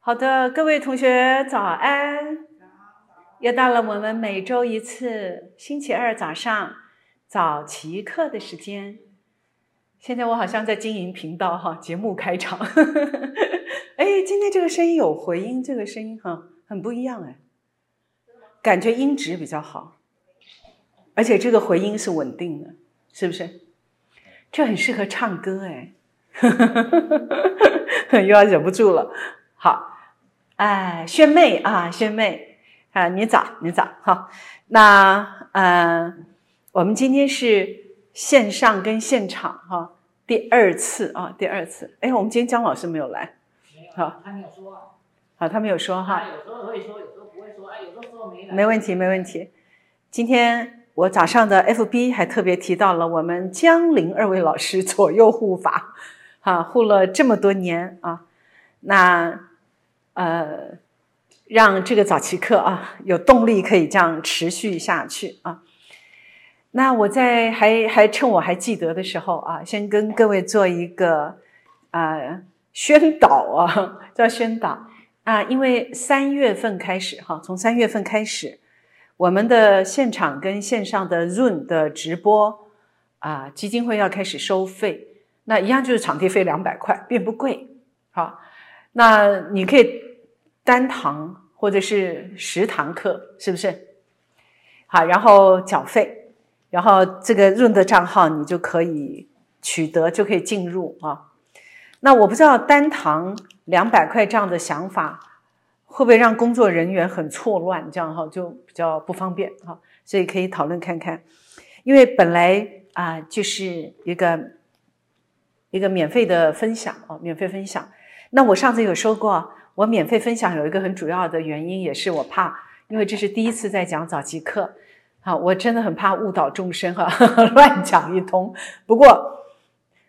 好的，各位同学早安！又到了我们每周一次星期二早上早起课的时间。现在我好像在经营频道哈，节目开场。哎，今天这个声音有回音，这个声音哈很不一样哎，感觉音质比较好，而且这个回音是稳定的，是不是？这很适合唱歌哎，又要忍不住了。好，哎，萱妹啊，萱妹啊，你早，你早，好。那嗯，我们今天是线上跟现场哈，第二次啊，第二次。哎，我们今天姜老师没有来，好，他没有说，好，他没有说哈。有时候会说，有时候不会说，哎，有时候说没来。没问题，没问题。今天我早上的 FB 还特别提到了我们江林二位老师 左右护法，哈，护了这么多年啊，那。呃，让这个早期课啊有动力可以这样持续下去啊。那我在还还趁我还记得的时候啊，先跟各位做一个啊宣导啊，叫宣导啊，因为三月份开始哈，从三月份开始，我们的现场跟线上的 Zoom 的直播啊，基金会要开始收费，那一样就是场地费两百块，并不贵。好，那你可以。单堂或者是十堂课，是不是？好，然后缴费，然后这个润的账号你就可以取得，就可以进入啊。那我不知道单堂两百块这样的想法会不会让工作人员很错乱，这样哈就比较不方便哈，所以可以讨论看看。因为本来啊就是一个一个免费的分享啊，免费分享。那我上次有说过。我免费分享有一个很主要的原因，也是我怕，因为这是第一次在讲早期课，好，我真的很怕误导众生哈，乱讲一通。不过，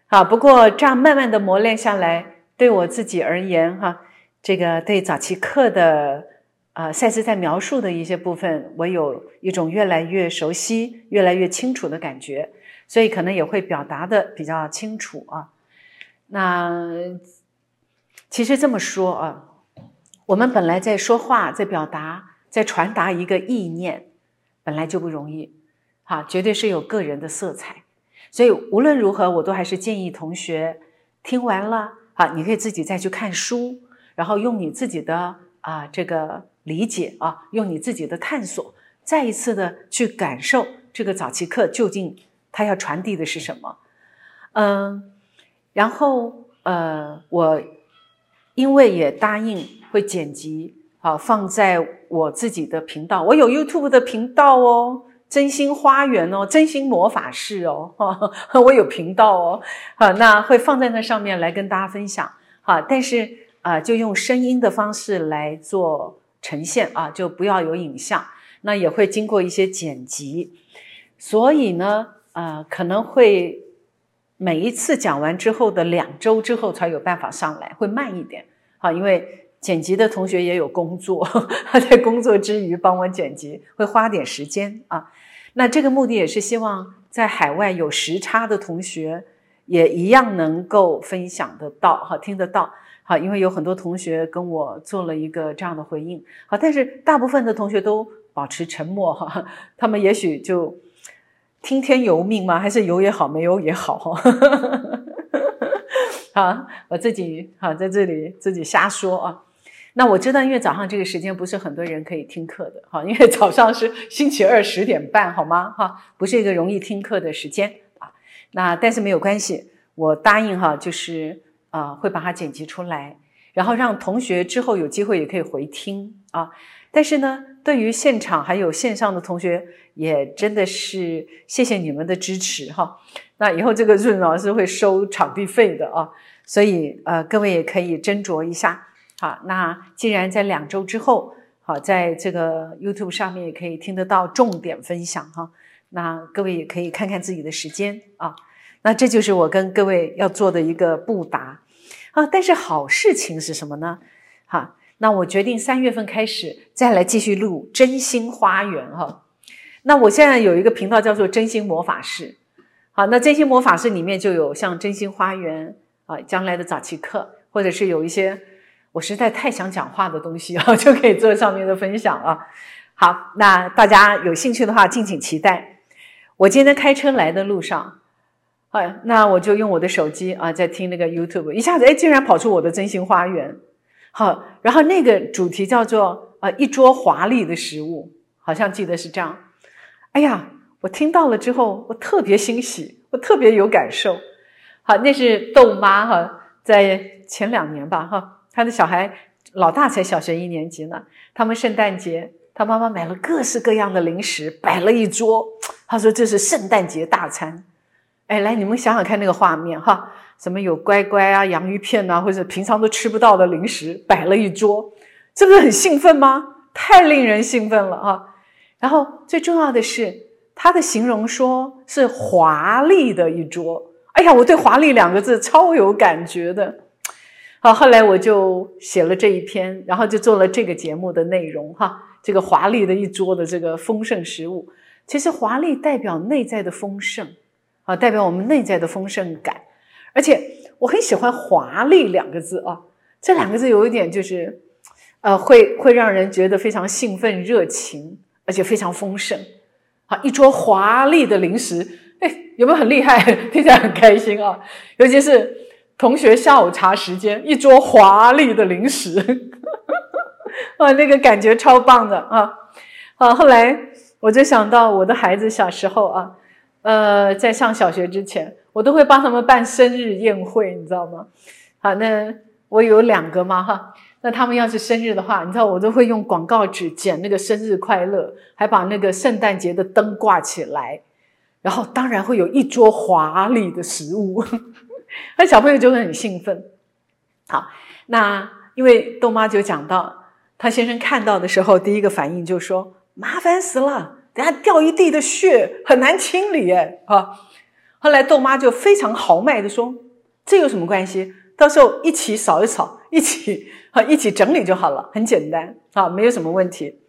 好，不过这样慢慢的磨练下来，对我自己而言哈，这个对早期课的啊赛斯在描述的一些部分，我有一种越来越熟悉、越来越清楚的感觉，所以可能也会表达的比较清楚啊。那其实这么说啊。我们本来在说话，在表达，在传达一个意念，本来就不容易，哈，绝对是有个人的色彩。所以无论如何，我都还是建议同学听完了，啊，你可以自己再去看书，然后用你自己的啊这个理解啊，用你自己的探索，再一次的去感受这个早期课究竟它要传递的是什么。嗯，然后呃，我因为也答应。会剪辑好放在我自己的频道，我有 YouTube 的频道哦，真心花园哦，真心魔法室哦，我有频道哦，好，那会放在那上面来跟大家分享，好，但是啊，就用声音的方式来做呈现啊，就不要有影像，那也会经过一些剪辑，所以呢，呃，可能会每一次讲完之后的两周之后才有办法上来，会慢一点，好，因为。剪辑的同学也有工作，他在工作之余帮我剪辑，会花点时间啊。那这个目的也是希望在海外有时差的同学也一样能够分享得到，哈，听得到，哈，因为有很多同学跟我做了一个这样的回应，好，但是大部分的同学都保持沉默，哈，他们也许就听天由命吗？还是有也好，没有也好，哈，好，我自己好在这里自己瞎说啊。那我知道，因为早上这个时间不是很多人可以听课的，哈，因为早上是 星期二十点半，好吗？哈，不是一个容易听课的时间啊。那但是没有关系，我答应哈，就是啊，会把它剪辑出来，然后让同学之后有机会也可以回听啊。但是呢，对于现场还有线上的同学，也真的是谢谢你们的支持哈。那以后这个润老师会收场地费的啊，所以呃，各位也可以斟酌一下。好，那既然在两周之后，好，在这个 YouTube 上面也可以听得到重点分享哈，那各位也可以看看自己的时间啊，那这就是我跟各位要做的一个布达啊。但是好事情是什么呢？哈，那我决定三月份开始再来继续录真心花园哈。那我现在有一个频道叫做真心魔法师，好，那真心魔法师里面就有像真心花园啊，将来的早期课，或者是有一些。我实在太想讲话的东西啊，就可以做上面的分享啊。好，那大家有兴趣的话，敬请期待。我今天开车来的路上，啊，那我就用我的手机啊，在听那个 YouTube，一下子哎，竟然跑出我的真心花园。好，然后那个主题叫做啊，一桌华丽的食物，好像记得是这样。哎呀，我听到了之后，我特别欣喜，我特别有感受。好，那是豆妈哈，在前两年吧哈，他的小孩老大才小学一年级呢，他们圣诞节。他妈妈买了各式各样的零食，摆了一桌。他说：“这是圣诞节大餐。”哎，来，你们想想看那个画面哈，什么有乖乖啊、洋芋片呐，或者平常都吃不到的零食，摆了一桌，这不是很兴奋吗？太令人兴奋了啊！然后最重要的是，他的形容说是华丽的一桌。哎呀，我对“华丽”两个字超有感觉的。好，后来我就写了这一篇，然后就做了这个节目的内容哈。这个华丽的一桌的这个丰盛食物，其实华丽代表内在的丰盛啊，代表我们内在的丰盛感。而且我很喜欢“华丽”两个字啊，这两个字有一点就是，呃，会会让人觉得非常兴奋、热情，而且非常丰盛。好，一桌华丽的零食，哎，有没有很厉害？听起来很开心啊！尤其是同学下午茶时间，一桌华丽的零食。哇，那个感觉超棒的啊！啊，后来我就想到我的孩子小时候啊，呃，在上小学之前，我都会帮他们办生日宴会，你知道吗？好，那我有两个嘛哈，那他们要是生日的话，你知道我都会用广告纸剪那个生日快乐，还把那个圣诞节的灯挂起来，然后当然会有一桌华丽的食物，那小朋友就会很兴奋。好，那因为豆妈就讲到。她先生看到的时候，第一个反应就说：“麻烦死了，等下掉一地的血，很难清理。”哎，啊！后来豆妈就非常豪迈的说：“这有什么关系？到时候一起扫一扫，一起啊，一起整理就好了，很简单啊，没有什么问题。”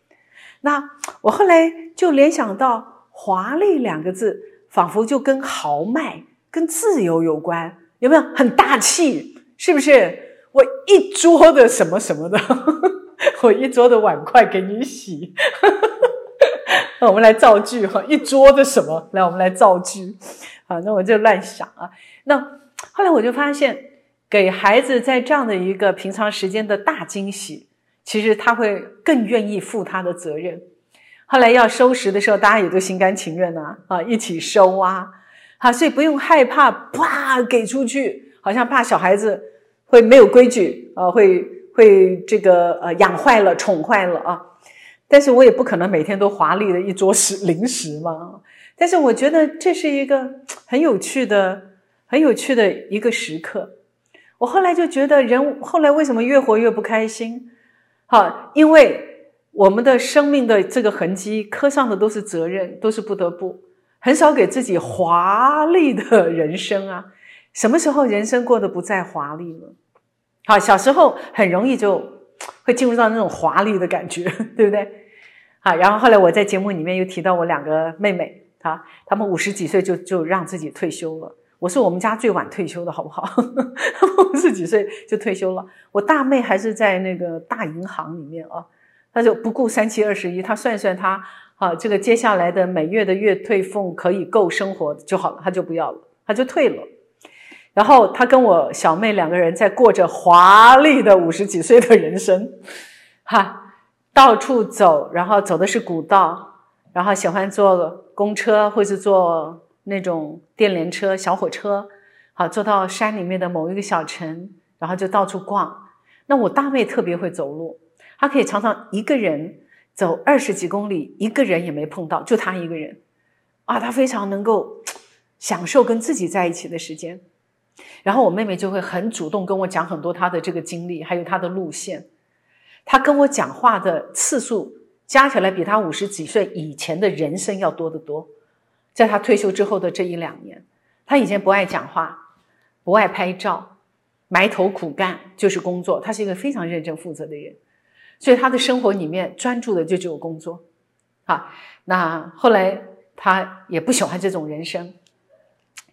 那我后来就联想到“华丽”两个字，仿佛就跟豪迈、跟自由有关，有没有？很大气，是不是？我一桌的什么什么的。我一桌的碗筷给你洗，那我们来造句哈，一桌的什么？来，我们来造句。好，那我就乱想啊。那后来我就发现，给孩子在这样的一个平常时间的大惊喜，其实他会更愿意负他的责任。后来要收拾的时候，大家也都心甘情愿呐，啊，一起收啊，好，所以不用害怕，啪给出去，好像怕小孩子会没有规矩啊，会。会这个呃养坏了宠坏了啊，但是我也不可能每天都华丽的一桌食零食嘛。但是我觉得这是一个很有趣的、很有趣的一个时刻。我后来就觉得人后来为什么越活越不开心？好，因为我们的生命的这个痕迹刻上的都是责任，都是不得不，很少给自己华丽的人生啊。什么时候人生过得不再华丽了？好，小时候很容易就会进入到那种华丽的感觉，对不对？好，然后后来我在节目里面又提到我两个妹妹，啊，她们五十几岁就就让自己退休了。我是我们家最晚退休的，好不好？五十几岁就退休了。我大妹还是在那个大银行里面啊，她就不顾三七二十一，她算算她啊，这个接下来的每月的月退俸可以够生活就好了，她就不要了，她就退了。然后他跟我小妹两个人在过着华丽的五十几岁的人生，哈，到处走，然后走的是古道，然后喜欢坐公车或是坐那种电联车、小火车，好，坐到山里面的某一个小城，然后就到处逛。那我大妹特别会走路，她可以常常一个人走二十几公里，一个人也没碰到，就她一个人，啊，她非常能够享受跟自己在一起的时间。然后我妹妹就会很主动跟我讲很多她的这个经历，还有她的路线。她跟我讲话的次数加起来比她五十几岁以前的人生要多得多。在她退休之后的这一两年，她以前不爱讲话，不爱拍照，埋头苦干就是工作。她是一个非常认真负责的人，所以他的生活里面专注的就只有工作。好，那后来他也不喜欢这种人生，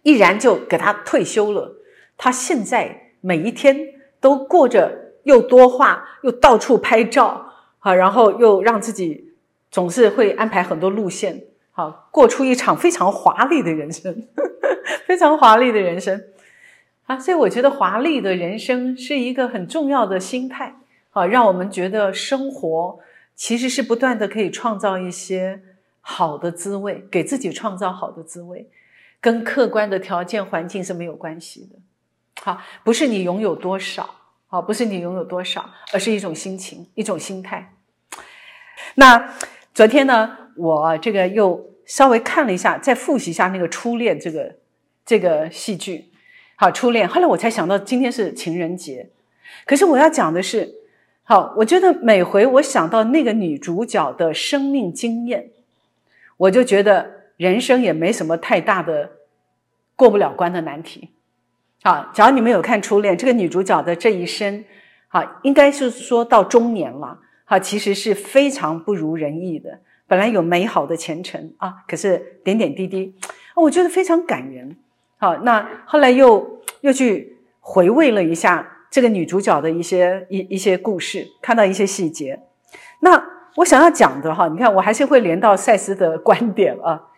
毅然就给他退休了。他现在每一天都过着又多话，又到处拍照，啊，然后又让自己总是会安排很多路线，好过出一场非常华丽的人生，非常华丽的人生，啊，所以我觉得华丽的人生是一个很重要的心态，啊，让我们觉得生活其实是不断的可以创造一些好的滋味，给自己创造好的滋味，跟客观的条件环境是没有关系的。好，不是你拥有多少，好，不是你拥有多少，而是一种心情，一种心态。那昨天呢，我这个又稍微看了一下，再复习一下那个《初恋》这个这个戏剧。好，《初恋》，后来我才想到今天是情人节，可是我要讲的是，好，我觉得每回我想到那个女主角的生命经验，我就觉得人生也没什么太大的过不了关的难题。好，假如你们有看《初恋》，这个女主角的这一生，好，应该是说到中年了，好，其实是非常不如人意的。本来有美好的前程啊，可是点点滴滴，我觉得非常感人。好，那后来又又去回味了一下这个女主角的一些一一些故事，看到一些细节。那我想要讲的哈，你看我还是会连到赛斯的观点啊。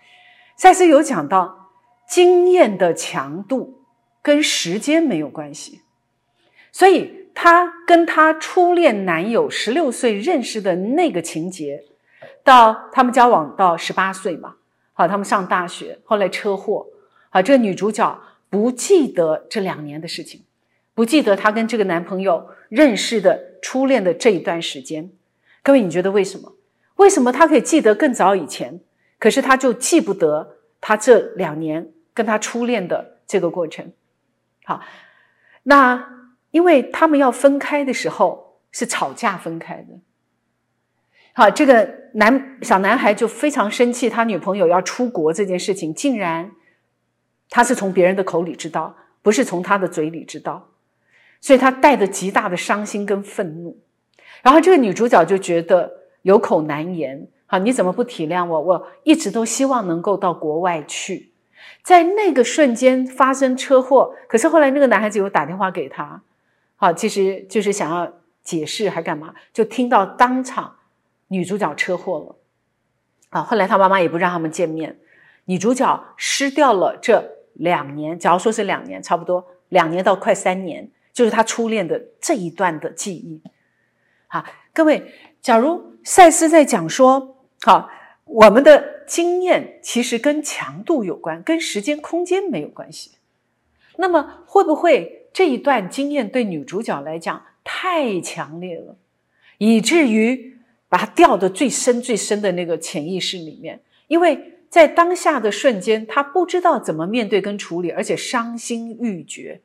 赛斯有讲到经验的强度。跟时间没有关系，所以她跟她初恋男友十六岁认识的那个情节，到他们交往到十八岁嘛，好，他们上大学，后来车祸，好，这个女主角不记得这两年的事情，不记得她跟这个男朋友认识的初恋的这一段时间。各位，你觉得为什么？为什么她可以记得更早以前，可是她就记不得她这两年跟她初恋的这个过程？好，那因为他们要分开的时候是吵架分开的。好，这个男小男孩就非常生气，他女朋友要出国这件事情，竟然他是从别人的口里知道，不是从他的嘴里知道，所以他带着极大的伤心跟愤怒。然后这个女主角就觉得有口难言，好，你怎么不体谅我？我一直都希望能够到国外去。在那个瞬间发生车祸，可是后来那个男孩子又打电话给他，好，其实就是想要解释还干嘛，就听到当场女主角车祸了，啊，后来他妈妈也不让他们见面，女主角失掉了这两年，假如说是两年，差不多两年到快三年，就是他初恋的这一段的记忆，好，各位，假如赛斯在讲说，好。我们的经验其实跟强度有关，跟时间空间没有关系。那么会不会这一段经验对女主角来讲太强烈了，以至于把她掉的最深最深的那个潜意识里面？因为在当下的瞬间，她不知道怎么面对跟处理，而且伤心欲绝。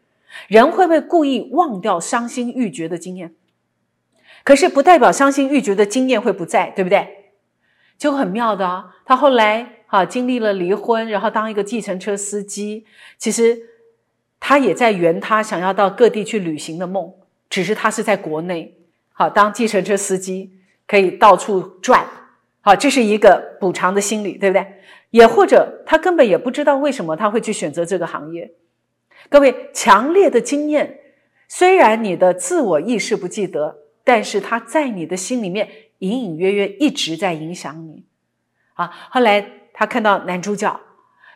人会不会故意忘掉伤心欲绝的经验？可是不代表伤心欲绝的经验会不在，对不对？就很妙的啊！他后来哈经历了离婚，然后当一个计程车司机。其实他也在圆他想要到各地去旅行的梦，只是他是在国内好当计程车司机，可以到处转。好，这是一个补偿的心理，对不对？也或者他根本也不知道为什么他会去选择这个行业。各位，强烈的经验，虽然你的自我意识不记得，但是他在你的心里面。隐隐约约一直在影响你，啊！后来他看到男主角，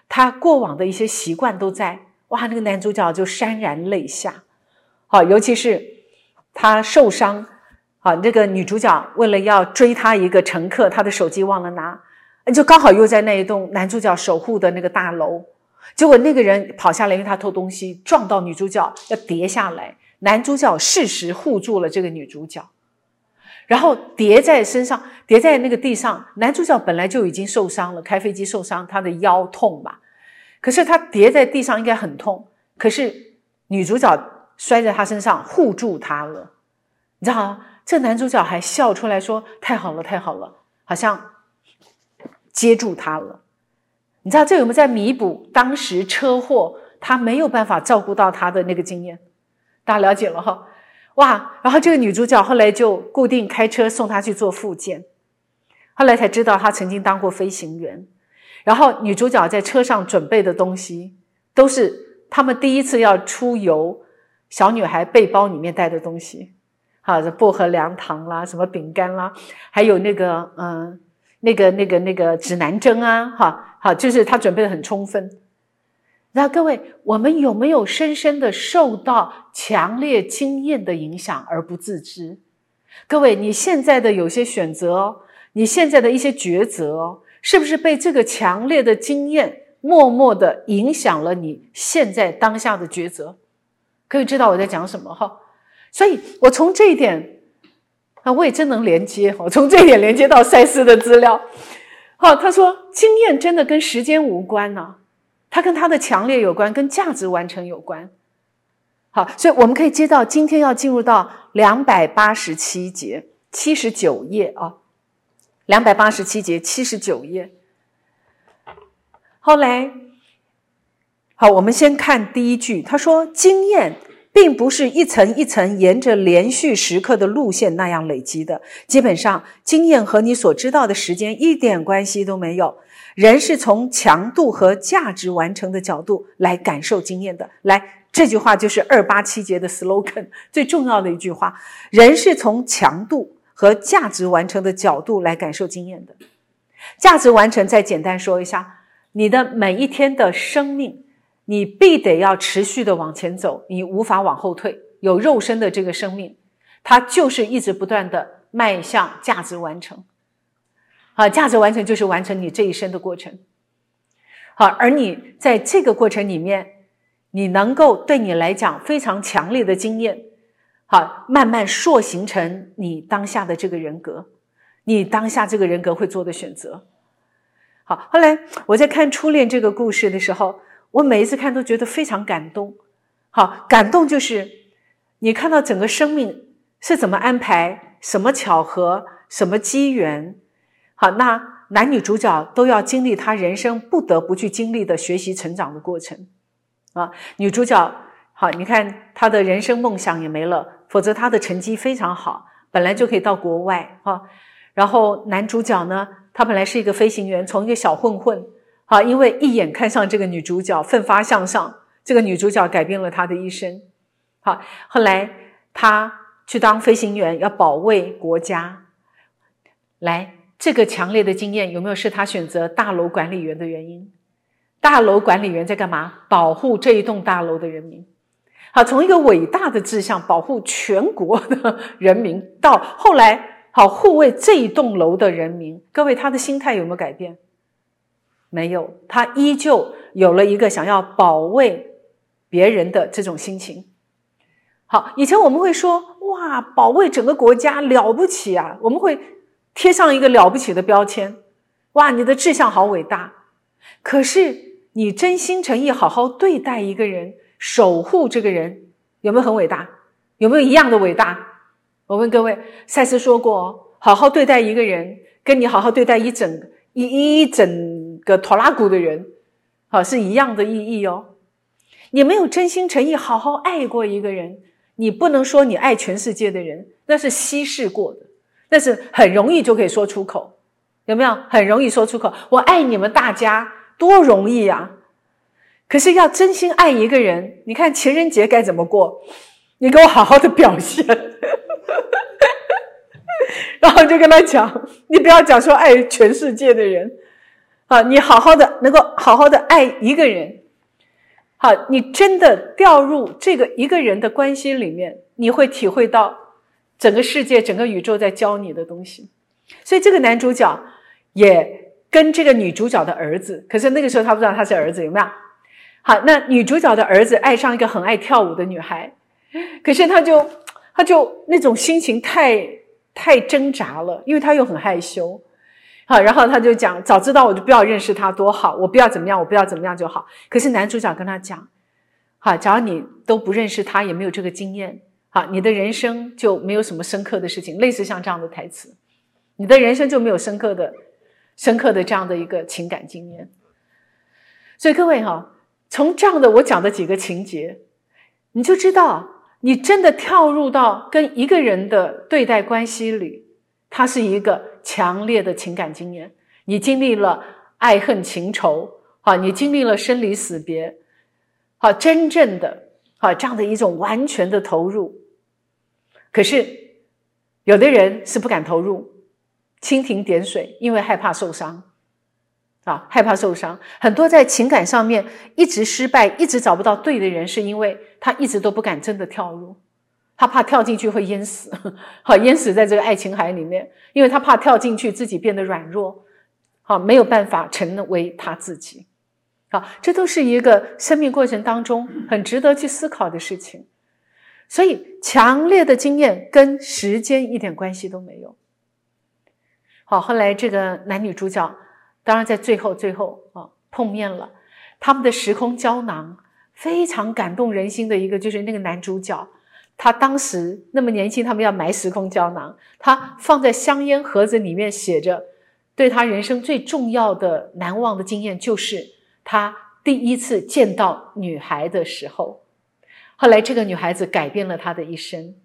他过往的一些习惯都在，哇！那个男主角就潸然泪下，好，尤其是他受伤，好，那个女主角为了要追他一个乘客，他的手机忘了拿，就刚好又在那一栋男主角守护的那个大楼，结果那个人跑下来，因为他偷东西，撞到女主角要跌下来，男主角适时护住了这个女主角。然后叠在身上，叠在那个地上。男主角本来就已经受伤了，开飞机受伤，他的腰痛吧。可是他叠在地上应该很痛，可是女主角摔在他身上护住他了。你知道吗？这男主角还笑出来说：“太好了，太好了，好像接住他了。”你知道这有没有在弥补当时车祸他没有办法照顾到他的那个经验？大家了解了哈。哇！然后这个女主角后来就固定开车送他去做复健，后来才知道他曾经当过飞行员。然后女主角在车上准备的东西，都是他们第一次要出游，小女孩背包里面带的东西。好，薄荷凉糖啦，什么饼干啦，还有那个嗯，那个那个那个指南针啊，哈，好，就是他准备的很充分。那各位，我们有没有深深的受到强烈经验的影响而不自知？各位，你现在的有些选择，你现在的一些抉择，是不是被这个强烈的经验默默的影响了你现在当下的抉择？可以知道我在讲什么哈？所以我从这一点，啊，我也真能连接我，从这一点连接到赛斯的资料。好，他说经验真的跟时间无关呢。它跟它的强烈有关，跟价值完成有关。好，所以我们可以接到今天要进入到两百八十七节七十九页啊，两百八十七节七十九页。后来，好，我们先看第一句，他说：“经验并不是一层一层沿着连续时刻的路线那样累积的，基本上经验和你所知道的时间一点关系都没有。”人是从强度和价值完成的角度来感受经验的。来，这句话就是二八七节的 slogan 最重要的一句话。人是从强度和价值完成的角度来感受经验的。价值完成，再简单说一下，你的每一天的生命，你必得要持续的往前走，你无法往后退。有肉身的这个生命，它就是一直不断的迈向价值完成。啊，价值完成就是完成你这一生的过程。好，而你在这个过程里面，你能够对你来讲非常强烈的经验，好，慢慢塑形成你当下的这个人格，你当下这个人格会做的选择。好，后来我在看初恋这个故事的时候，我每一次看都觉得非常感动。好，感动就是你看到整个生命是怎么安排，什么巧合，什么机缘。好，那男女主角都要经历他人生不得不去经历的学习成长的过程，啊，女主角好，你看她的人生梦想也没了，否则她的成绩非常好，本来就可以到国外哈。然后男主角呢，他本来是一个飞行员，从一个小混混，好，因为一眼看上这个女主角，奋发向上，这个女主角改变了他的一生，好，后来他去当飞行员，要保卫国家，来。这个强烈的经验有没有是他选择大楼管理员的原因？大楼管理员在干嘛？保护这一栋大楼的人民。好，从一个伟大的志向，保护全国的人民，到后来好护卫这一栋楼的人民。各位，他的心态有没有改变？没有，他依旧有了一个想要保卫别人的这种心情。好，以前我们会说，哇，保卫整个国家了不起啊！我们会。贴上一个了不起的标签，哇，你的志向好伟大。可是你真心诚意好好对待一个人，守护这个人，有没有很伟大？有没有一样的伟大？我问各位，赛斯说过，好好对待一个人，跟你好好对待一整一一整个拖拉古的人，好是一样的意义哦。你没有真心诚意好好爱过一个人，你不能说你爱全世界的人，那是稀释过的。那是很容易就可以说出口，有没有？很容易说出口，我爱你们大家，多容易呀！可是要真心爱一个人，你看情人节该怎么过？你给我好好的表现，然后就跟他讲，你不要讲说爱全世界的人啊，你好好的能够好好的爱一个人，好，你真的掉入这个一个人的关系里面，你会体会到。整个世界、整个宇宙在教你的东西，所以这个男主角也跟这个女主角的儿子，可是那个时候他不知道他是儿子，有没有？好，那女主角的儿子爱上一个很爱跳舞的女孩，可是他就他就那种心情太太挣扎了，因为他又很害羞。好，然后他就讲：早知道我就不要认识他多好，我不要怎么样，我不要怎么样就好。可是男主角跟他讲：好，假如你都不认识他，也没有这个经验。好，你的人生就没有什么深刻的事情，类似像这样的台词，你的人生就没有深刻的、深刻的这样的一个情感经验。所以各位哈，从这样的我讲的几个情节，你就知道，你真的跳入到跟一个人的对待关系里，它是一个强烈的情感经验。你经历了爱恨情仇，好，你经历了生离死别，好，真正的。好，这样的一种完全的投入，可是有的人是不敢投入，蜻蜓点水，因为害怕受伤。啊，害怕受伤，很多在情感上面一直失败、一直找不到对的人，是因为他一直都不敢真的跳入，他怕跳进去会淹死，好淹死在这个爱情海里面，因为他怕跳进去自己变得软弱，好没有办法成为他自己，好，这都是一个生命过程当中很值得去思考的事情。所以，强烈的经验跟时间一点关系都没有。好，后来这个男女主角。当然，在最后最后啊碰面了，他们的时空胶囊非常感动人心的一个，就是那个男主角，他当时那么年轻，他们要埋时空胶囊，他放在香烟盒子里面，写着对他人生最重要的难忘的经验，就是他第一次见到女孩的时候，后来这个女孩子改变了他的一生。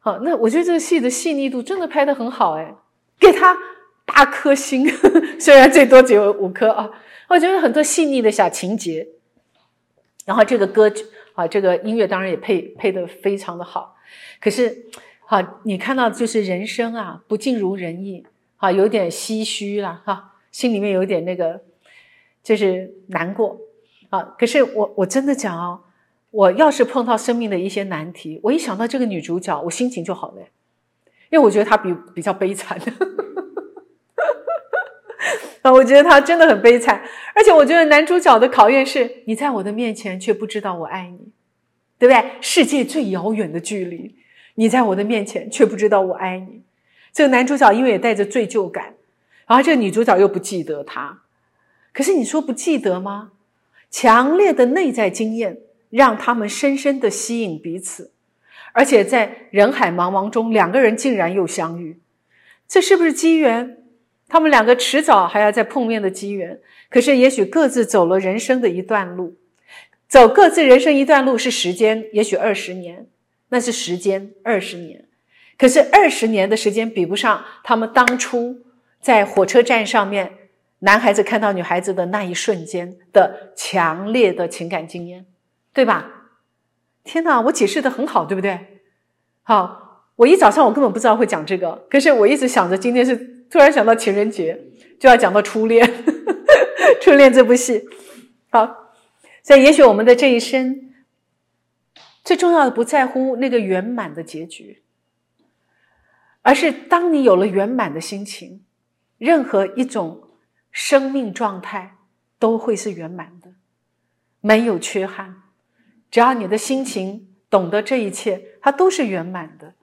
好，那我觉得这个戏的细腻度真的拍得很好，哎，给他。八颗星，虽然最多只有五颗啊，我觉得很多细腻的小情节。然后这个歌曲啊，这个音乐当然也配配的非常的好。可是，好，你看到就是人生啊，不尽如人意啊，有点唏嘘了哈，心里面有点那个，就是难过啊。可是我我真的讲哦，我要是碰到生命的一些难题，我一想到这个女主角，我心情就好了，因为我觉得她比比较悲惨。啊，我觉得他真的很悲惨，而且我觉得男主角的考验是：你在我的面前却不知道我爱你，对不对？世界最遥远的距离，你在我的面前却不知道我爱你。这个男主角因为也带着罪疚感，然后这个女主角又不记得他。可是你说不记得吗？强烈的内在经验让他们深深的吸引彼此，而且在人海茫茫中，两个人竟然又相遇，这是不是机缘？他们两个迟早还要再碰面的机缘，可是也许各自走了人生的一段路，走各自人生一段路是时间，也许二十年，那是时间二十年，可是二十年的时间比不上他们当初在火车站上面，男孩子看到女孩子的那一瞬间的强烈的情感经验，对吧？天哪，我解释的很好，对不对？好，我一早上我根本不知道会讲这个，可是我一直想着今天是。突然想到情人节，就要讲到初恋，初恋这部戏。好，所以也许我们的这一生，最重要的不在乎那个圆满的结局，而是当你有了圆满的心情，任何一种生命状态都会是圆满的，没有缺憾。只要你的心情懂得这一切，它都是圆满的。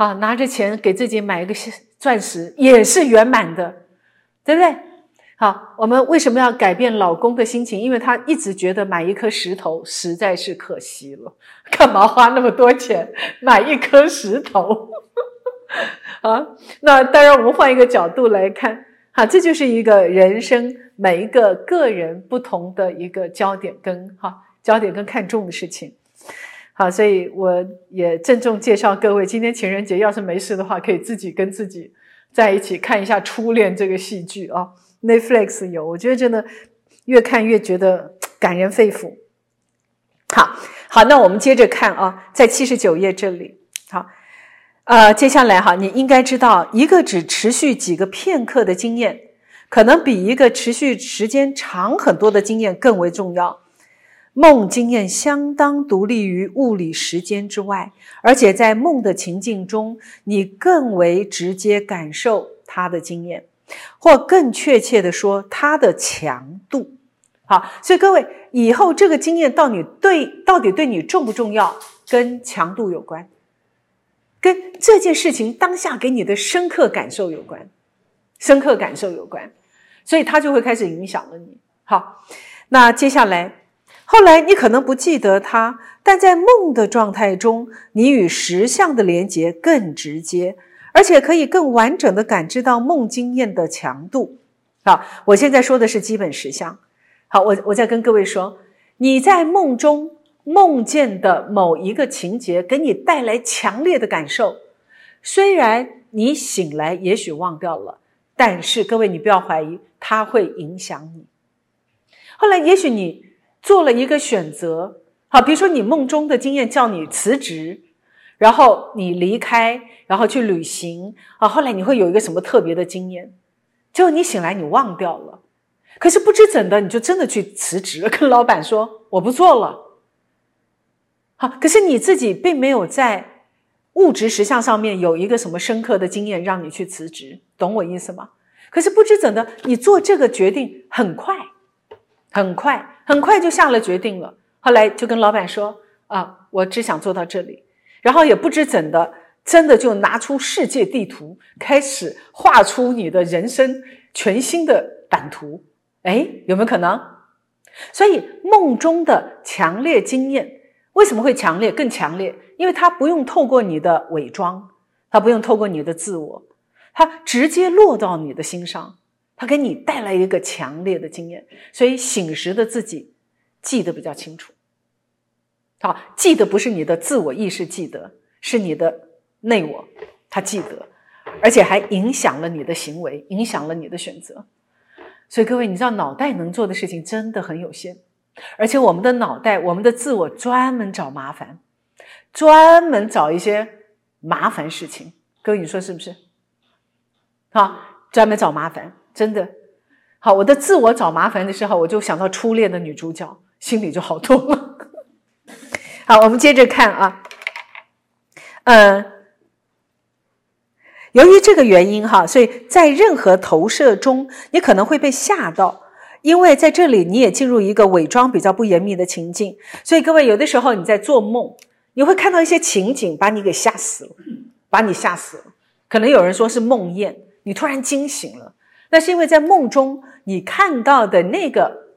好，拿着钱给自己买一个钻石也是圆满的，对不对？好，我们为什么要改变老公的心情？因为他一直觉得买一颗石头实在是可惜了，干嘛花那么多钱买一颗石头？啊，那当然，我们换一个角度来看，哈，这就是一个人生每一个个人不同的一个焦点跟哈焦点跟看重的事情。好，所以我也郑重介绍各位，今天情人节要是没事的话，可以自己跟自己在一起看一下《初恋》这个戏剧啊。Netflix 有，我觉得真的越看越觉得感人肺腑。好，好，那我们接着看啊，在七十九页这里，好，呃，接下来哈，你应该知道，一个只持续几个片刻的经验，可能比一个持续时间长很多的经验更为重要。梦经验相当独立于物理时间之外，而且在梦的情境中，你更为直接感受它的经验，或更确切的说，它的强度。好，所以各位以后这个经验到你对到底对你重不重要，跟强度有关，跟这件事情当下给你的深刻感受有关，深刻感受有关，所以它就会开始影响了你。好，那接下来。后来你可能不记得它，但在梦的状态中，你与实相的连接更直接，而且可以更完整的感知到梦经验的强度。好，我现在说的是基本实相。好，我我再跟各位说，你在梦中梦见的某一个情节，给你带来强烈的感受，虽然你醒来也许忘掉了，但是各位你不要怀疑，它会影响你。后来也许你。做了一个选择，好，比如说你梦中的经验叫你辞职，然后你离开，然后去旅行啊，后来你会有一个什么特别的经验，就你醒来你忘掉了，可是不知怎的你就真的去辞职，跟老板说我不做了。好，可是你自己并没有在物质实相上面有一个什么深刻的经验让你去辞职，懂我意思吗？可是不知怎的，你做这个决定很快，很快，很快就下了决定了。后来就跟老板说：“啊，我只想做到这里。”然后也不知怎的，真的就拿出世界地图，开始画出你的人生全新的版图。哎，有没有可能？所以梦中的强烈经验为什么会强烈？更强烈，因为它不用透过你的伪装，它不用透过你的自我。它直接落到你的心上，它给你带来一个强烈的经验，所以醒时的自己记得比较清楚。好，记得不是你的自我意识记得，是你的内我，他记得，而且还影响了你的行为，影响了你的选择。所以各位，你知道脑袋能做的事情真的很有限，而且我们的脑袋，我们的自我专门找麻烦，专门找一些麻烦事情。各位，你说是不是？好，专门找麻烦，真的好。我的自我找麻烦的时候，我就想到初恋的女主角，心里就好多了。好，我们接着看啊，嗯，由于这个原因哈，所以在任何投射中，你可能会被吓到，因为在这里你也进入一个伪装比较不严密的情境。所以各位，有的时候你在做梦，你会看到一些情景，把你给吓死了，把你吓死了。可能有人说是梦魇。你突然惊醒了，那是因为在梦中你看到的那个，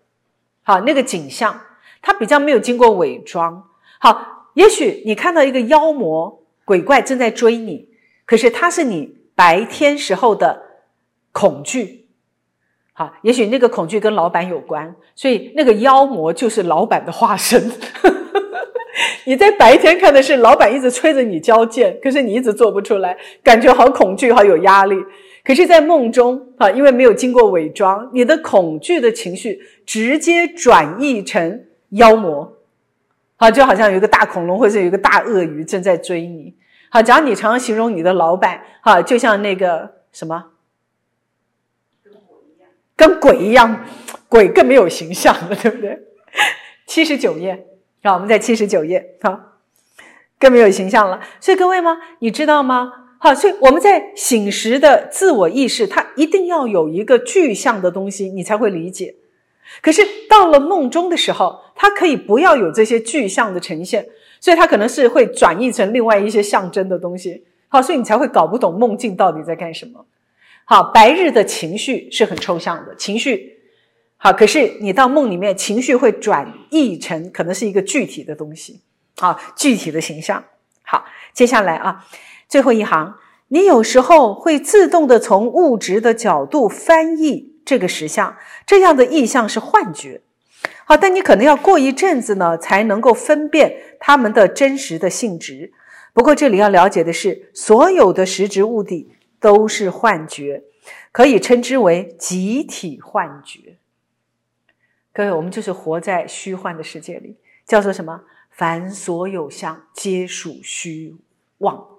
好那个景象，它比较没有经过伪装。好，也许你看到一个妖魔鬼怪正在追你，可是它是你白天时候的恐惧。好，也许那个恐惧跟老板有关，所以那个妖魔就是老板的化身。你在白天看的是老板一直催着你交件，可是你一直做不出来，感觉好恐惧，好有压力。可是，在梦中啊，因为没有经过伪装，你的恐惧的情绪直接转译成妖魔，好，就好像有一个大恐龙或者有一个大鳄鱼正在追你。好，假如你常常形容你的老板，哈，就像那个什么，跟鬼一样，鬼，更没有形象了，对不对？七十九页，好，我们在七十九页，好，更没有形象了。所以各位吗？你知道吗？好，所以我们在醒时的自我意识，它一定要有一个具象的东西，你才会理解。可是到了梦中的时候，它可以不要有这些具象的呈现，所以它可能是会转译成另外一些象征的东西。好，所以你才会搞不懂梦境到底在干什么。好，白日的情绪是很抽象的情绪，好，可是你到梦里面，情绪会转译成可能是一个具体的东西，好，具体的形象。好，接下来啊。最后一行，你有时候会自动的从物质的角度翻译这个实相，这样的意象是幻觉。好，但你可能要过一阵子呢，才能够分辨它们的真实的性质。不过这里要了解的是，所有的实质物体都是幻觉，可以称之为集体幻觉。各位，我们就是活在虚幻的世界里，叫做什么？凡所有相，皆属虚妄。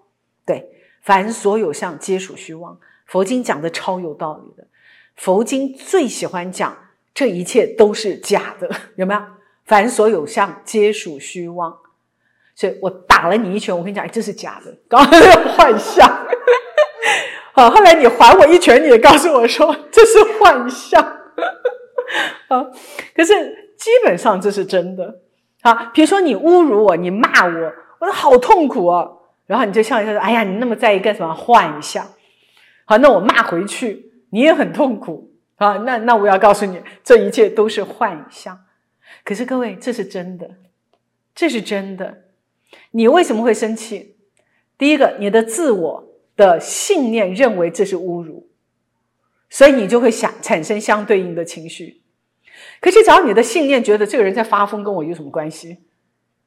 对，凡所有相，皆属虚妄。佛经讲的超有道理的，佛经最喜欢讲这一切都是假的，有没有？凡所有相，皆属虚妄。所以我打了你一拳，我跟你讲，这是假的，刚刚那个幻象。好，后来你还我一拳，你也告诉我说这是幻象。啊，可是基本上这是真的。啊，比如说你侮辱我，你骂我，我好痛苦啊。然后你就笑一笑说：“哎呀，你那么在意干什么？幻象。好，那我骂回去，你也很痛苦啊。那那我要告诉你，这一切都是幻象。可是各位，这是真的，这是真的。你为什么会生气？第一个，你的自我的信念认为这是侮辱，所以你就会想产生相对应的情绪。可是，只要你的信念觉得这个人在发疯，跟我有什么关系，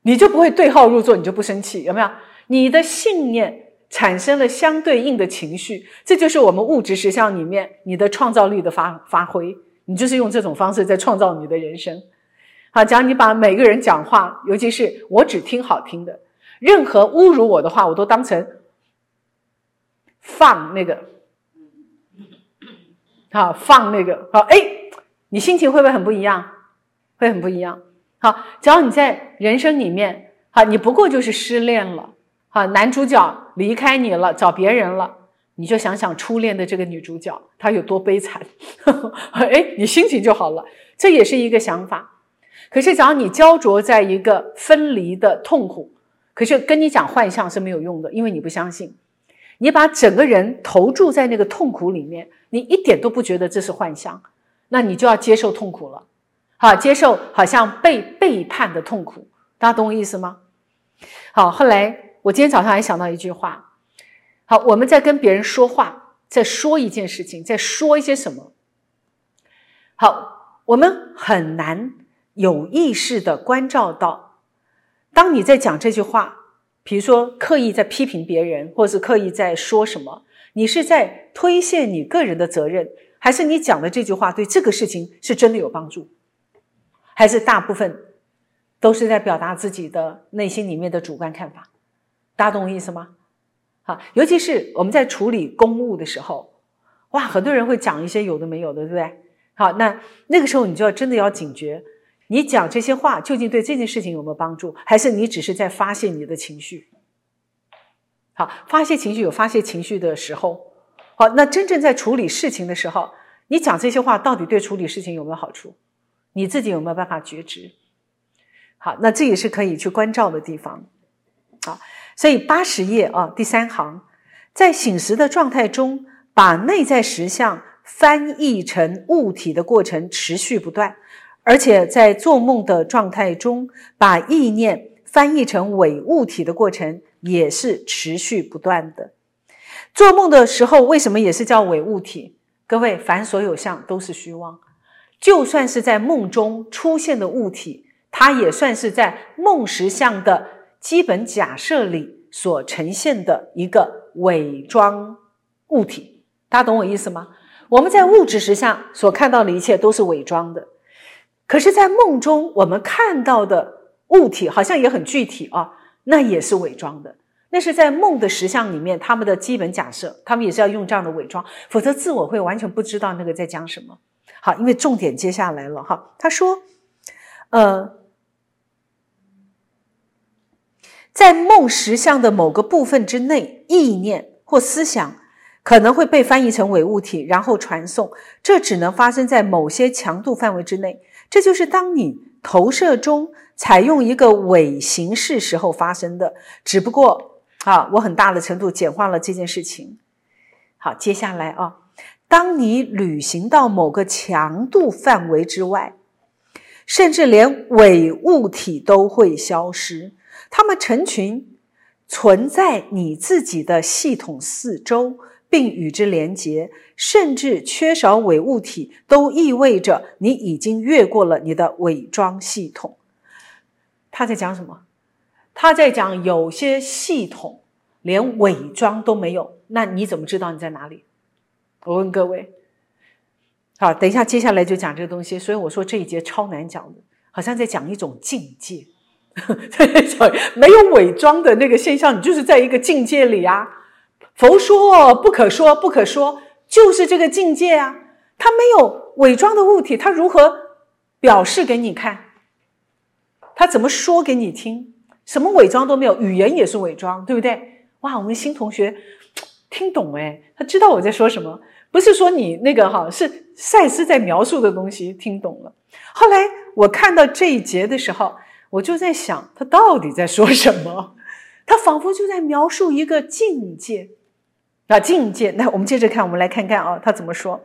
你就不会对号入座，你就不生气，有没有？”你的信念产生了相对应的情绪，这就是我们物质实相里面你的创造力的发发挥。你就是用这种方式在创造你的人生。好，假如你把每个人讲话，尤其是我只听好听的，任何侮辱我的话，我都当成放那个，好放那个，好哎，你心情会不会很不一样？会很不一样。好，只要你在人生里面，好，你不过就是失恋了，啊，男主角离开你了，找别人了，你就想想初恋的这个女主角，她有多悲惨，哎，你心情就好了，这也是一个想法。可是，只要你焦灼在一个分离的痛苦，可是跟你讲幻象是没有用的，因为你不相信。你把整个人投注在那个痛苦里面，你一点都不觉得这是幻象，那你就要接受痛苦了。好，接受好像被背叛的痛苦，大家懂我意思吗？好，后来我今天早上还想到一句话。好，我们在跟别人说话，在说一件事情，在说一些什么。好，我们很难。有意识的关照到，当你在讲这句话，比如说刻意在批评别人，或是刻意在说什么，你是在推卸你个人的责任，还是你讲的这句话对这个事情是真的有帮助，还是大部分都是在表达自己的内心里面的主观看法？大家懂我意思吗？好，尤其是我们在处理公务的时候，哇，很多人会讲一些有的没有的，对不对？好，那那个时候你就要真的要警觉。你讲这些话究竟对这件事情有没有帮助，还是你只是在发泄你的情绪？好，发泄情绪有发泄情绪的时候，好，那真正在处理事情的时候，你讲这些话到底对处理事情有没有好处？你自己有没有办法觉知？好，那这也是可以去关照的地方。好，所以八十页啊，第三行，在醒时的状态中，把内在实相翻译成物体的过程持续不断。而且在做梦的状态中，把意念翻译成伪物体的过程也是持续不断的。做梦的时候，为什么也是叫伪物体？各位，凡所有相都是虚妄，就算是在梦中出现的物体，它也算是在梦实相的基本假设里所呈现的一个伪装物体。大家懂我意思吗？我们在物质实相所看到的一切都是伪装的。可是，在梦中我们看到的物体好像也很具体啊，那也是伪装的。那是在梦的实相里面，他们的基本假设，他们也是要用这样的伪装，否则自我会完全不知道那个在讲什么。好，因为重点接下来了哈，他说，呃，在梦实相的某个部分之内，意念或思想。可能会被翻译成伪物体，然后传送。这只能发生在某些强度范围之内。这就是当你投射中采用一个伪形式时候发生的。只不过啊，我很大的程度简化了这件事情。好，接下来啊，当你旅行到某个强度范围之外，甚至连伪物体都会消失。它们成群存在你自己的系统四周。并与之连结，甚至缺少伪物体，都意味着你已经越过了你的伪装系统。他在讲什么？他在讲有些系统连伪装都没有，那你怎么知道你在哪里？我问各位。好，等一下，接下来就讲这个东西。所以我说这一节超难讲的，好像在讲一种境界，没有伪装的那个现象，你就是在一个境界里啊。佛说不可说，不可说，就是这个境界啊！它没有伪装的物体，它如何表示给你看？它怎么说给你听？什么伪装都没有，语言也是伪装，对不对？哇，我们新同学听懂哎，他知道我在说什么，不是说你那个哈，是赛斯在描述的东西，听懂了。后来我看到这一节的时候，我就在想，他到底在说什么？他仿佛就在描述一个境界。啊，境界。那我们接着看，我们来看看啊，他怎么说？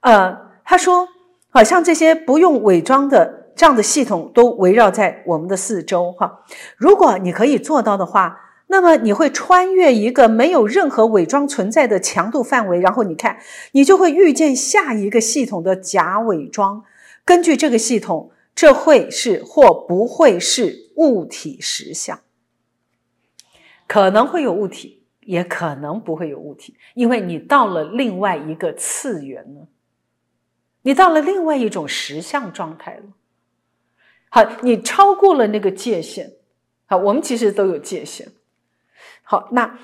呃，他说，好像这些不用伪装的这样的系统都围绕在我们的四周。哈，如果你可以做到的话，那么你会穿越一个没有任何伪装存在的强度范围，然后你看，你就会遇见下一个系统的假伪装。根据这个系统，这会是或不会是物体实相，可能会有物体。也可能不会有物体，因为你到了另外一个次元了，你到了另外一种实相状态了。好，你超过了那个界限，好，我们其实都有界限。好，那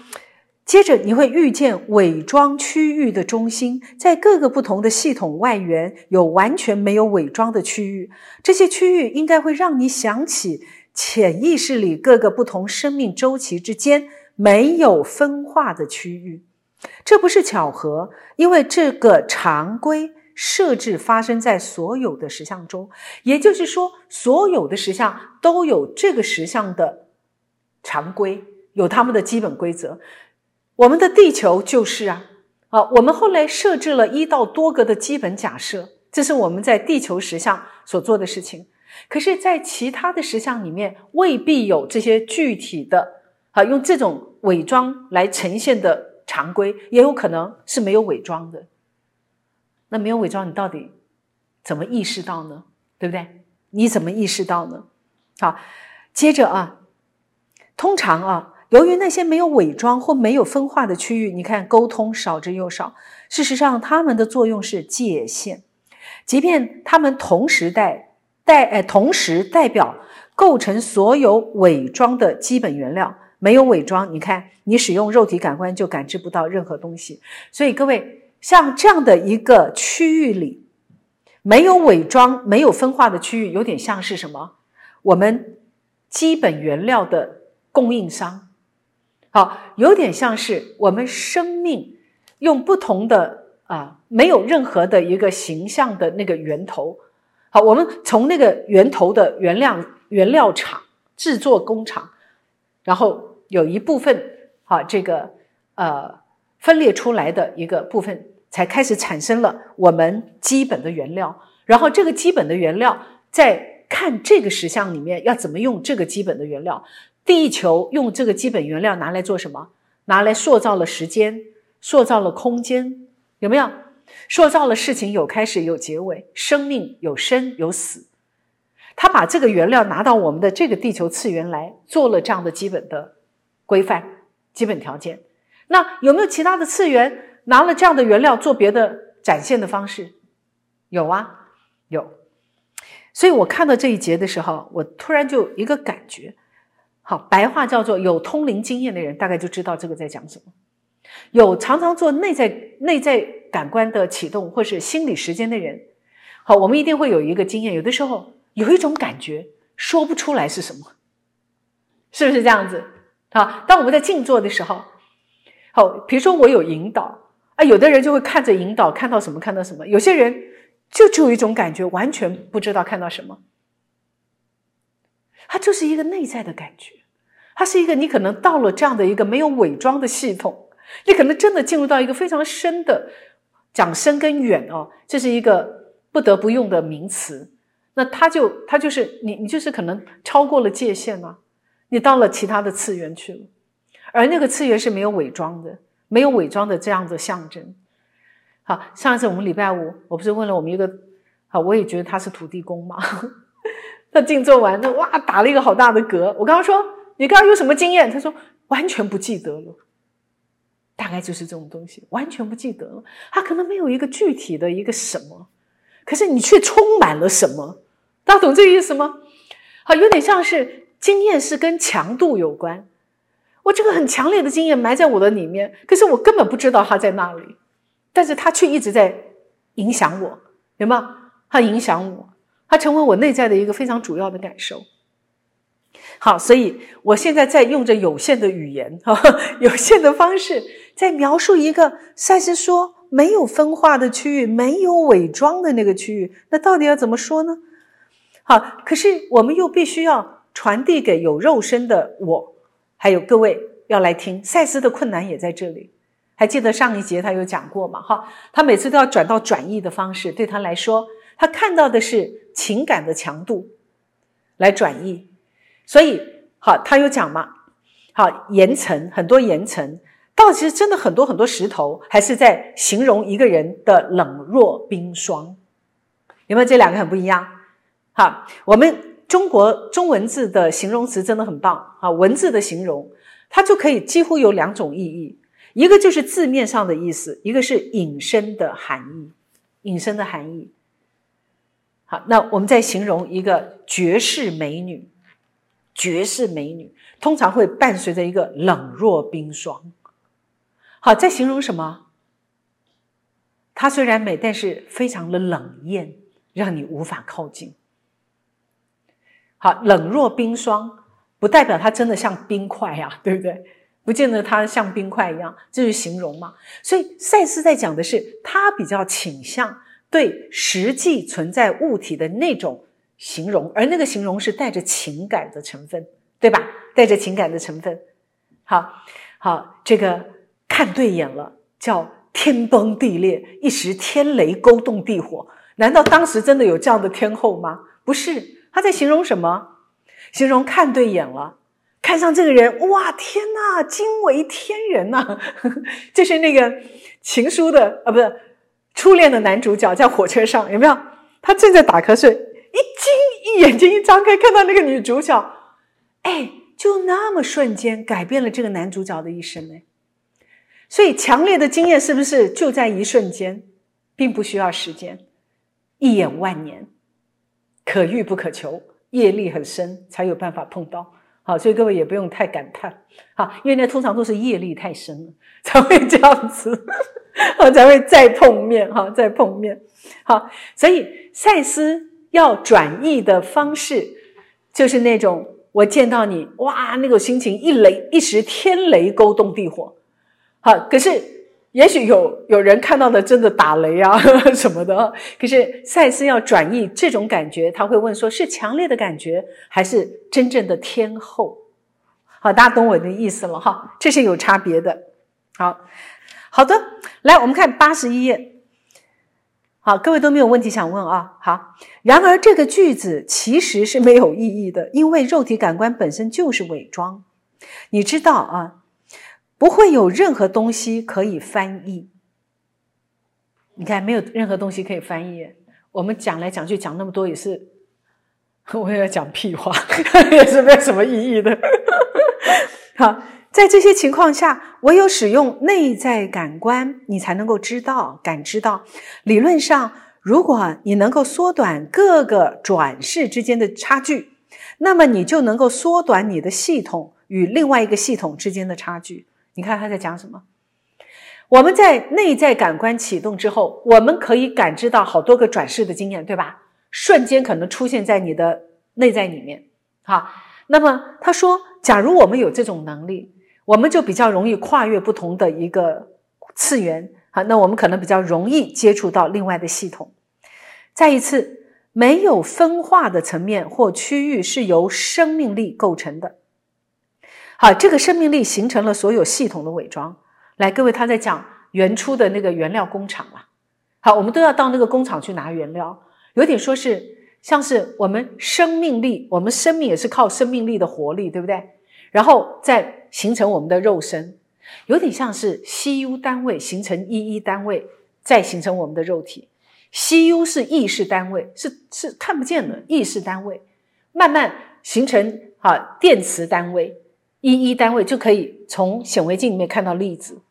接着你会遇见伪装区域的中心，在各个不同的系统外缘有完全没有伪装的区域，这些区域应该会让你想起潜意识里各个不同生命周期之间没有分化的区域。这不是巧合，因为这个常规。设置发生在所有的实相中，也就是说，所有的实相都有这个实相的常规，有他们的基本规则。我们的地球就是啊，啊，我们后来设置了一到多个的基本假设，这是我们在地球实相所做的事情。可是，在其他的实相里面，未必有这些具体的啊，用这种伪装来呈现的常规，也有可能是没有伪装的。那没有伪装，你到底怎么意识到呢？对不对？你怎么意识到呢？好，接着啊，通常啊，由于那些没有伪装或没有分化的区域，你看沟通少之又少。事实上，它们的作用是界限，即便它们同时代代哎，同时代表构成所有伪装的基本原料。没有伪装，你看你使用肉体感官就感知不到任何东西。所以各位。像这样的一个区域里，没有伪装、没有分化的区域，有点像是什么？我们基本原料的供应商，好，有点像是我们生命用不同的啊，没有任何的一个形象的那个源头。好，我们从那个源头的原料原料厂、制作工厂，然后有一部分啊，这个呃分裂出来的一个部分。才开始产生了我们基本的原料，然后这个基本的原料在看这个实像里面要怎么用这个基本的原料。地球用这个基本原料拿来做什么？拿来塑造了时间，塑造了空间，有没有？塑造了事情有开始有结尾，生命有生有死。他把这个原料拿到我们的这个地球次元来做了这样的基本的规范、基本条件。那有没有其他的次元？拿了这样的原料做别的展现的方式，有啊，有。所以我看到这一节的时候，我突然就一个感觉，好，白话叫做有通灵经验的人大概就知道这个在讲什么。有常常做内在内在感官的启动或是心理时间的人，好，我们一定会有一个经验，有的时候有一种感觉说不出来是什么，是不是这样子？好，当我们在静坐的时候，好，比如说我有引导。啊，有的人就会看着引导，看到什么看到什么；有些人就只有一种感觉，完全不知道看到什么。它就是一个内在的感觉，它是一个你可能到了这样的一个没有伪装的系统，你可能真的进入到一个非常深的讲深跟远哦，这是一个不得不用的名词。那它就它就是你你就是可能超过了界限啊，你到了其他的次元去了，而那个次元是没有伪装的。没有伪装的这样的象征。好，上一次我们礼拜五，我不是问了我们一个，好，我也觉得他是土地公嘛。他静坐完，那哇打了一个好大的嗝。我刚刚说你刚刚有什么经验？他说完全不记得了。大概就是这种东西，完全不记得了。他可能没有一个具体的一个什么，可是你却充满了什么？大家懂这个意思吗？好，有点像是经验是跟强度有关。我这个很强烈的经验埋在我的里面，可是我根本不知道它在那里，但是它却一直在影响我，有吗？它影响我，它成为我内在的一个非常主要的感受。好，所以我现在在用着有限的语言，哈，有限的方式，在描述一个赛斯说没有分化的区域，没有伪装的那个区域。那到底要怎么说呢？好，可是我们又必须要传递给有肉身的我。还有各位要来听，赛斯的困难也在这里。还记得上一节他有讲过嘛？哈，他每次都要转到转译的方式，对他来说，他看到的是情感的强度来转移。所以，好，他有讲嘛？好，岩层很多岩层，到其实真的很多很多石头，还是在形容一个人的冷若冰霜。有没有这两个很不一样？好，我们。中国中文字的形容词真的很棒啊！文字的形容，它就可以几乎有两种意义，一个就是字面上的意思，一个是引申的含义。引申的含义。好，那我们再形容一个绝世美女。绝世美女，通常会伴随着一个冷若冰霜。好，在形容什么？她虽然美，但是非常的冷艳，让你无法靠近。好，冷若冰霜，不代表她真的像冰块呀，对不对？不见得她像冰块一样，这是形容嘛。所以赛斯在讲的是，他比较倾向对实际存在物体的那种形容，而那个形容是带着情感的成分，对吧？带着情感的成分。好，好，这个看对眼了，叫。天崩地裂，一时天雷勾动地火。难道当时真的有这样的天后吗？不是，他在形容什么？形容看对眼了，看上这个人，哇，天哪，惊为天人呐！这是那个情书的啊，不是初恋的男主角，在火车上有没有？他正在打瞌睡，一惊，一眼睛一张开，看到那个女主角，哎，就那么瞬间改变了这个男主角的一生呢。所以，强烈的经验是不是就在一瞬间，并不需要时间，一眼万年，可遇不可求，业力很深才有办法碰到。好，所以各位也不用太感叹，好，因为那通常都是业力太深了才会这样子，好才会再碰面，哈，再碰面。好，所以赛斯要转译的方式，就是那种我见到你，哇，那个心情一雷一时天雷勾动地火。好，可是也许有有人看到的真的打雷啊 什么的，可是赛斯要转译这种感觉，他会问说：是强烈的感觉，还是真正的天后？好，大家懂我的意思了哈，这是有差别的。好，好的，来我们看八十一页。好，各位都没有问题想问啊？好，然而这个句子其实是没有意义的，因为肉体感官本身就是伪装，你知道啊？不会有任何东西可以翻译。你看，没有任何东西可以翻译。我们讲来讲去讲那么多，也是 我也要讲屁话，也是没有什么意义的。好，在这些情况下，唯有使用内在感官，你才能够知道、感知到。理论上，如果你能够缩短各个转世之间的差距，那么你就能够缩短你的系统与另外一个系统之间的差距。你看他在讲什么？我们在内在感官启动之后，我们可以感知到好多个转世的经验，对吧？瞬间可能出现在你的内在里面。好，那么他说，假如我们有这种能力，我们就比较容易跨越不同的一个次元。好，那我们可能比较容易接触到另外的系统。再一次，没有分化的层面或区域是由生命力构成的。好，这个生命力形成了所有系统的伪装。来，各位，他在讲原初的那个原料工厂了。好，我们都要到那个工厂去拿原料，有点说是像是我们生命力，我们生命也是靠生命力的活力，对不对？然后在形成我们的肉身，有点像是 CU 单位形成一一单位，再形成我们的肉体。CU 是意识单位，是是看不见的意识单位，慢慢形成啊电磁单位。一一单位就可以从显微镜里面看到粒子，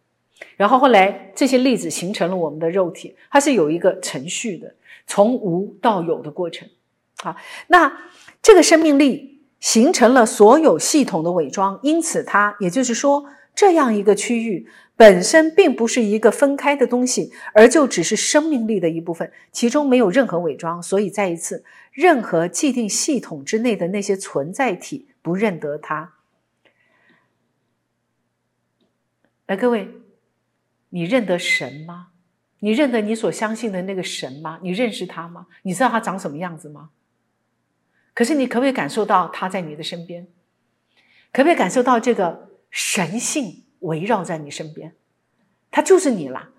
然后后来这些粒子形成了我们的肉体，它是有一个程序的，从无到有的过程。好，那这个生命力形成了所有系统的伪装，因此它也就是说，这样一个区域本身并不是一个分开的东西，而就只是生命力的一部分，其中没有任何伪装。所以再一次，任何既定系统之内的那些存在体不认得它。来，各位，你认得神吗？你认得你所相信的那个神吗？你认识他吗？你知道他长什么样子吗？可是你可不可以感受到他在你的身边？可不可以感受到这个神性围绕在你身边？他就是你啦，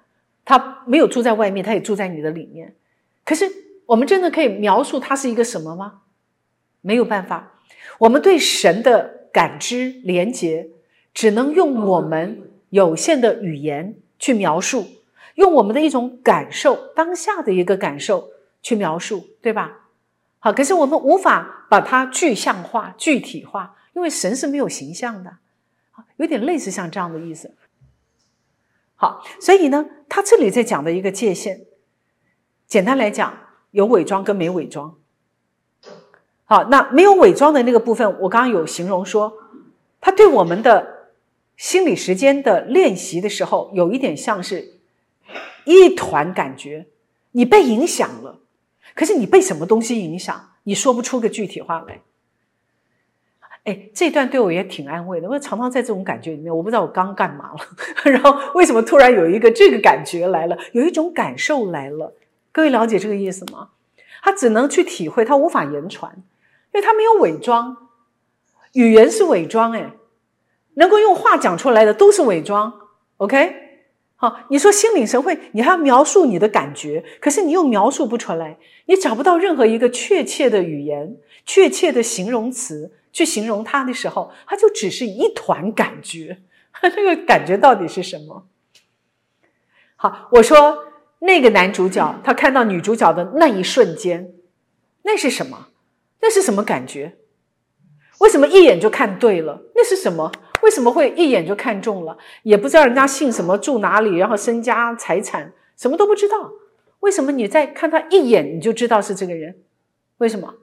他没有住在外面，他也住在你的里面。可是我们真的可以描述他是一个什么吗？没有办法。我们对神的感知连接，只能用我们。有限的语言去描述，用我们的一种感受，当下的一个感受去描述，对吧？好，可是我们无法把它具象化、具体化，因为神是没有形象的，有点类似像这样的意思。好，所以呢，他这里在讲的一个界限，简单来讲，有伪装跟没伪装。好，那没有伪装的那个部分，我刚刚有形容说，他对我们的心理时间的练习的时候，有一点像是一团感觉，你被影响了，可是你被什么东西影响，你说不出个具体话来。哎，这段对我也挺安慰的。我常常在这种感觉里面，我不知道我刚干嘛了，然后为什么突然有一个这个感觉来了，有一种感受来了。各位了解这个意思吗？他只能去体会，他无法言传，因为他没有伪装。语言是伪装，哎，能够用话讲出来的都是伪装。OK，好，你说心领神会，你还要描述你的感觉，可是你又描述不出来，你找不到任何一个确切的语言、确切的形容词。去形容他的时候，他就只是一团感觉，那个感觉到底是什么？好，我说那个男主角他看到女主角的那一瞬间，那是什么？那是什么感觉？为什么一眼就看对了？那是什么？为什么会一眼就看中了？也不知道人家姓什么，住哪里，然后身家财产什么都不知道。为什么你在看他一眼你就知道是这个人？为什么？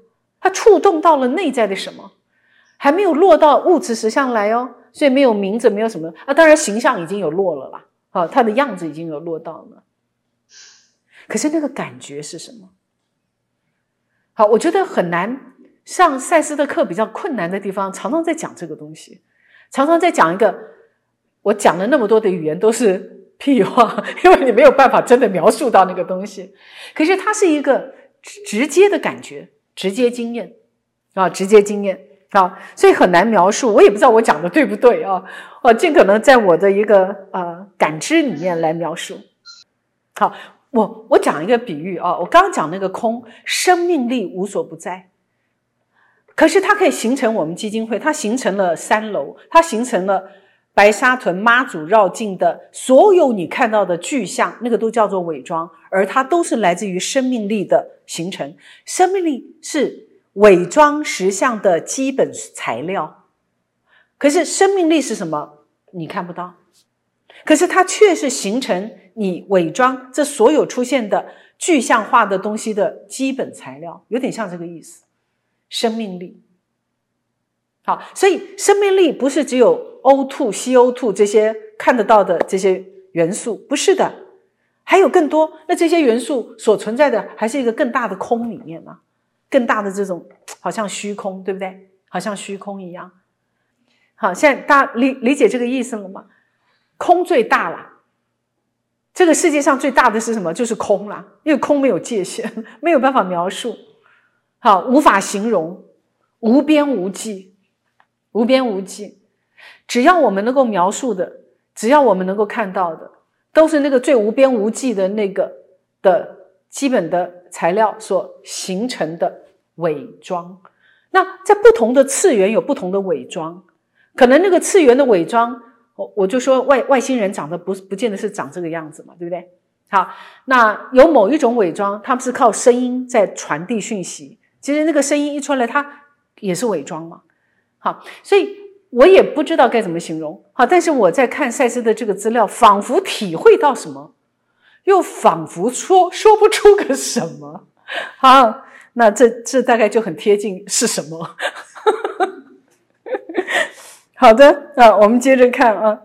他触动到了内在的什么？还没有落到物质实相来哦，所以没有名字，没有什么啊。当然形象已经有落了啦，啊，他的样子已经有落到了。可是那个感觉是什么？好，我觉得很难。上赛斯的课比较困难的地方，常常在讲这个东西，常常在讲一个我讲了那么多的语言都是屁话，因为你没有办法真的描述到那个东西。可是它是一个直直接的感觉，直接经验啊，直接经验。啊，所以很难描述，我也不知道我讲的对不对啊。我尽可能在我的一个呃感知里面来描述。好，我我讲一个比喻啊，我刚讲那个空，生命力无所不在，可是它可以形成我们基金会，它形成了三楼，它形成了白沙屯妈祖绕境的所有你看到的具象，那个都叫做伪装，而它都是来自于生命力的形成，生命力是。伪装实相的基本材料，可是生命力是什么？你看不到，可是它却是形成你伪装这所有出现的具象化的东西的基本材料，有点像这个意思。生命力，好，所以生命力不是只有 O2、CO2 这些看得到的这些元素，不是的，还有更多。那这些元素所存在的，还是一个更大的空里面呢？更大的这种，好像虚空，对不对？好像虚空一样。好，现在大家理理解这个意思了吗？空最大了，这个世界上最大的是什么？就是空了，因为空没有界限，没有办法描述，好，无法形容，无边无际，无边无际。只要我们能够描述的，只要我们能够看到的，都是那个最无边无际的那个的基本的材料所形成的。伪装，那在不同的次元有不同的伪装，可能那个次元的伪装，我我就说外外星人长得不不见得是长这个样子嘛，对不对？好，那有某一种伪装，他们是靠声音在传递讯息，其实那个声音一出来，它也是伪装嘛。好，所以我也不知道该怎么形容。好，但是我在看赛斯的这个资料，仿佛体会到什么，又仿佛说说不出个什么。好。那这这大概就很贴近是什么？好的啊，我们接着看啊，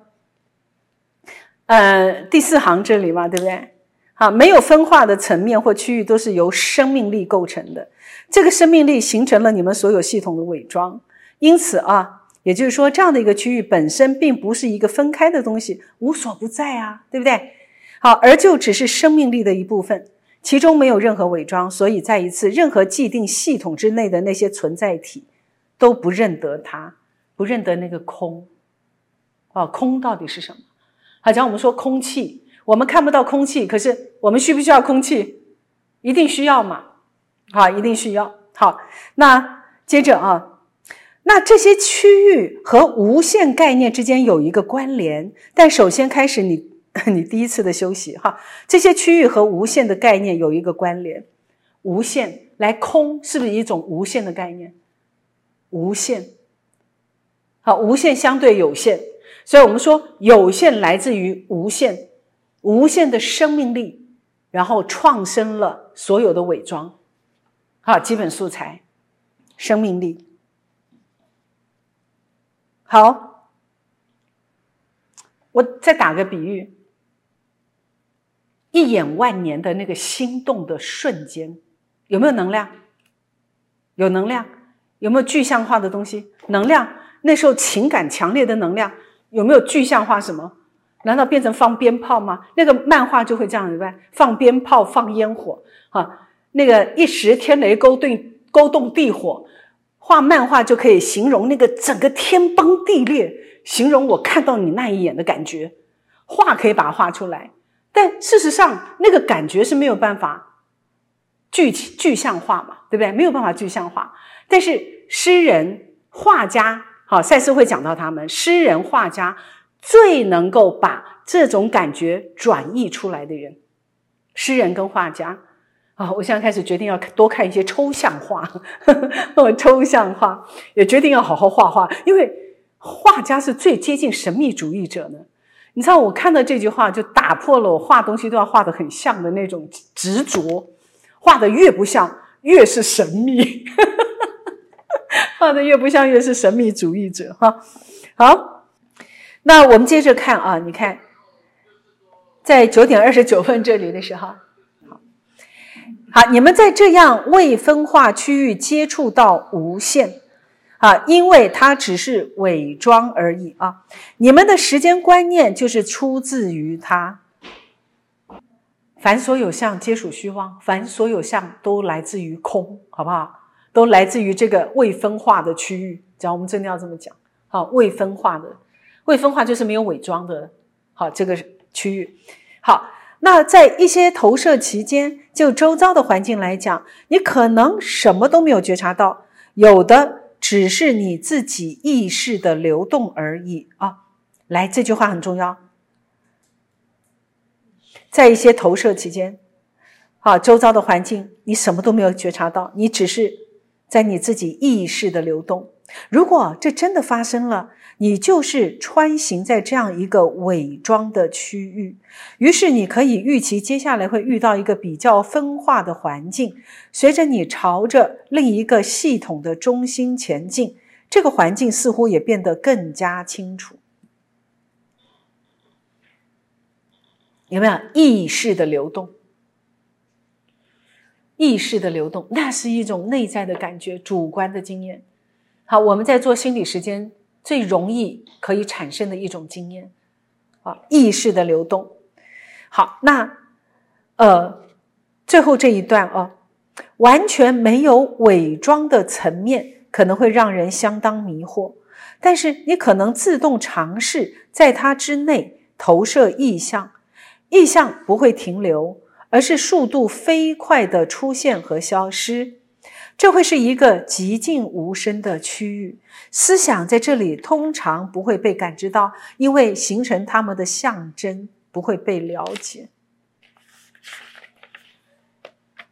呃，第四行这里嘛，对不对？啊，没有分化的层面或区域都是由生命力构成的，这个生命力形成了你们所有系统的伪装，因此啊，也就是说，这样的一个区域本身并不是一个分开的东西，无所不在啊，对不对？好，而就只是生命力的一部分。其中没有任何伪装，所以再一次，任何既定系统之内的那些存在体都不认得它，不认得那个空。哦，空到底是什么？好，像我们说空气，我们看不到空气，可是我们需不需要空气？一定需要嘛？好，一定需要。好，那接着啊，那这些区域和无限概念之间有一个关联，但首先开始你。你第一次的休息哈，这些区域和无限的概念有一个关联。无限来空是不是一种无限的概念？无限，好，无限相对有限，所以我们说有限来自于无限，无限的生命力，然后创生了所有的伪装，好，基本素材。生命力。好，我再打个比喻，一眼万年的那个心动的瞬间，有没有能量？有能量，有没有具象化的东西？能量，那时候情感强烈的能量，有没有具象化什么？难道变成放鞭炮吗？那个漫画就会这样子呗，放鞭炮，放烟火，啊，那个一时天雷勾动勾动地火，画漫画就可以形容那个整个天崩地裂，形容我看到你那一眼的感觉，画可以把它画出来，但事实上那个感觉是没有办法具体具象化嘛，对不对？没有办法具象化，但是诗人、画家，好，赛斯会讲到他们，诗人、画家。最能够把这种感觉转译出来的人，诗人跟画家啊！我现在开始决定要多看一些抽象画，抽象画也决定要好好画画，因为画家是最接近神秘主义者的。你知道，我看到这句话就打破了我画东西都要画的很像的那种执着，画的越不像越是神秘，画的越不像越是神秘主义者。哈，好。那我们接着看啊，你看，在九点二十九分这里的时候，好，好，你们在这样未分化区域接触到无限啊，因为它只是伪装而已啊。你们的时间观念就是出自于它。凡所有相皆属虚妄，凡所有相都来自于空，好不好？都来自于这个未分化的区域。讲我们真的要这么讲，好，未分化的。未分化就是没有伪装的，好这个区域。好，那在一些投射期间，就周遭的环境来讲，你可能什么都没有觉察到，有的只是你自己意识的流动而已啊。来，这句话很重要。在一些投射期间，好，周遭的环境你什么都没有觉察到，你只是在你自己意识的流动。如果这真的发生了，你就是穿行在这样一个伪装的区域，于是你可以预期接下来会遇到一个比较分化的环境。随着你朝着另一个系统的中心前进，这个环境似乎也变得更加清楚。有没有意识的流动？意识的流动，那是一种内在的感觉，主观的经验。好，我们在做心理时间。最容易可以产生的一种经验，啊，意识的流动。好，那呃，最后这一段啊，完全没有伪装的层面，可能会让人相当迷惑。但是你可能自动尝试在它之内投射意象，意象不会停留，而是速度飞快的出现和消失。这会是一个寂静无声的区域，思想在这里通常不会被感知到，因为形成它们的象征不会被了解。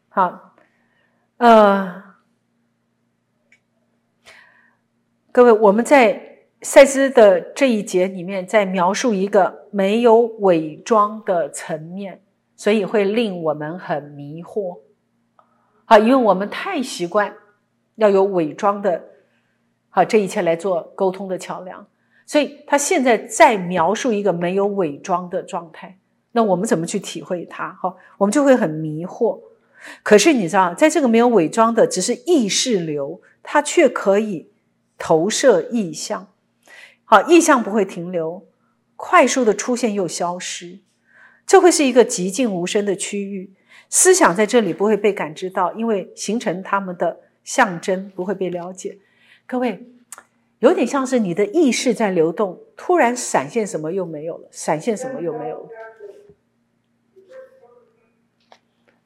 好，呃，各位，我们在赛斯的这一节里面在描述一个没有伪装的层面，所以会令我们很迷惑。好，因为我们太习惯要有伪装的，好这一切来做沟通的桥梁，所以他现在在描述一个没有伪装的状态，那我们怎么去体会它？哈，我们就会很迷惑。可是你知道，在这个没有伪装的，只是意识流，它却可以投射意象。好，意象不会停留，快速的出现又消失，这会是一个寂静无声的区域。思想在这里不会被感知到，因为形成他们的象征不会被了解。各位，有点像是你的意识在流动，突然闪现什么又没有了，闪现什么又没有了。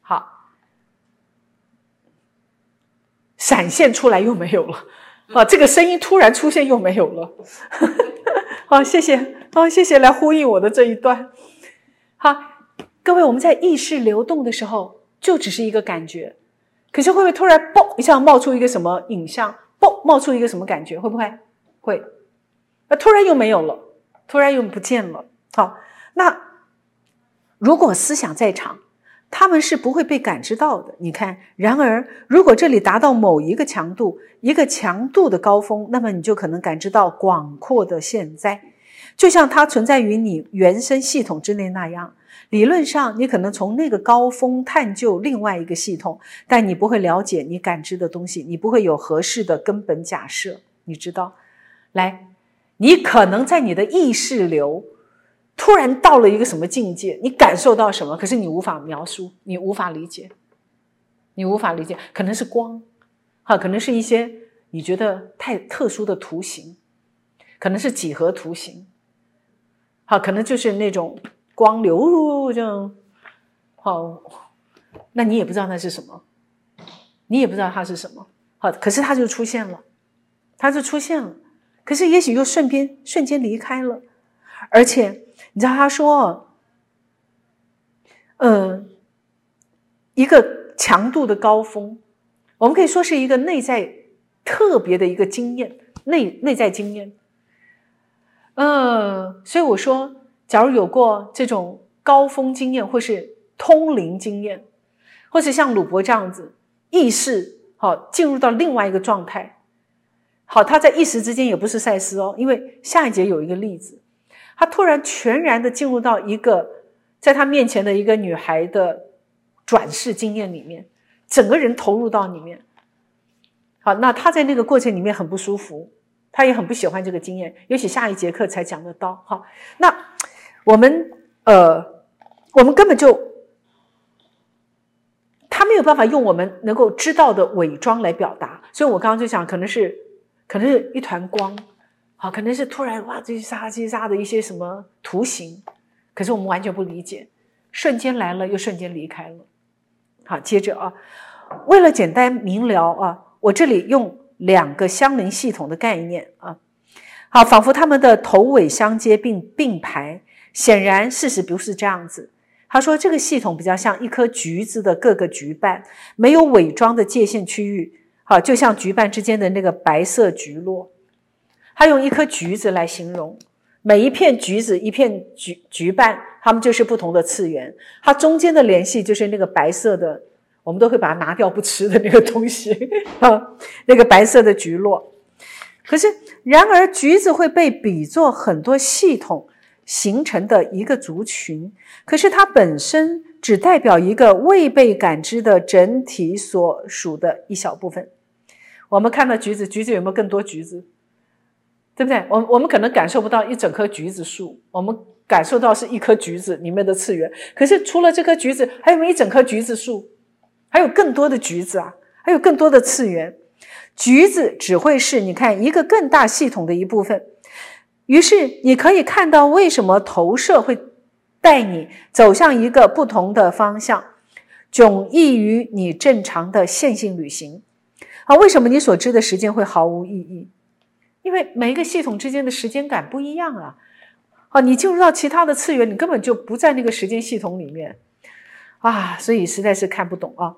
好，闪现出来又没有了。啊，这个声音突然出现又没有了。好，谢谢，好，谢谢来呼应我的这一段。好。各位，我们在意识流动的时候，就只是一个感觉，可是会不会突然嘣一下冒出一个什么影像？嘣冒出一个什么感觉？会不会？会。那突然又没有了，突然又不见了。好，那如果思想在场，他们是不会被感知到的。你看，然而如果这里达到某一个强度，一个强度的高峰，那么你就可能感知到广阔的现在，就像它存在于你原生系统之内那样。理论上，你可能从那个高峰探究另外一个系统，但你不会了解你感知的东西，你不会有合适的根本假设。你知道，来，你可能在你的意识流。突然到了一个什么境界，你感受到什么？可是你无法描述，你无法理解，你无法理解，可能是光，哈，可能是一些你觉得太特殊的图形，可能是几何图形，好，可能就是那种光流这样，好，那你也不知道那是什么，你也不知道它是什么，好，可是它就出现了，它就出现了，可是也许又瞬间瞬间离开了，而且。你知道他说，嗯，一个强度的高峰，我们可以说是一个内在特别的一个经验，内内在经验。嗯，所以我说，假如有过这种高峰经验，或是通灵经验，或是像鲁伯这样子意识好进入到另外一个状态，好，他在一时之间也不是赛斯哦，因为下一节有一个例子。他突然全然的进入到一个在他面前的一个女孩的转世经验里面，整个人投入到里面。好，那他在那个过程里面很不舒服，他也很不喜欢这个经验。尤其下一节课才讲得到。好，那我们呃，我们根本就他没有办法用我们能够知道的伪装来表达，所以我刚刚就讲，可能是可能是一团光。好，可能是突然哇，叽沙叽沙的一些什么图形，可是我们完全不理解，瞬间来了又瞬间离开了。好，接着啊，为了简单明了啊，我这里用两个相邻系统的概念啊，好，仿佛他们的头尾相接并并排，显然事实不是这样子。他说这个系统比较像一颗橘子的各个橘瓣，没有伪装的界限区域，好，就像橘瓣之间的那个白色橘络。他用一颗橘子来形容，每一片橘子，一片橘橘瓣，它们就是不同的次元。它中间的联系就是那个白色的，我们都会把它拿掉不吃的那个东西啊，那个白色的橘络。可是，然而橘子会被比作很多系统形成的一个族群，可是它本身只代表一个未被感知的整体所属的一小部分。我们看到橘子，橘子有没有更多橘子？对不对？我我们可能感受不到一整棵橘子树，我们感受到是一颗橘子里面的次元。可是除了这颗橘子，还有没有一整棵橘子树？还有更多的橘子啊，还有更多的次元。橘子只会是你看一个更大系统的一部分。于是你可以看到为什么投射会带你走向一个不同的方向，迥异于你正常的线性旅行。啊，为什么你所知的时间会毫无意义？因为每一个系统之间的时间感不一样啊，啊，你进入到其他的次元，你根本就不在那个时间系统里面啊，所以实在是看不懂啊。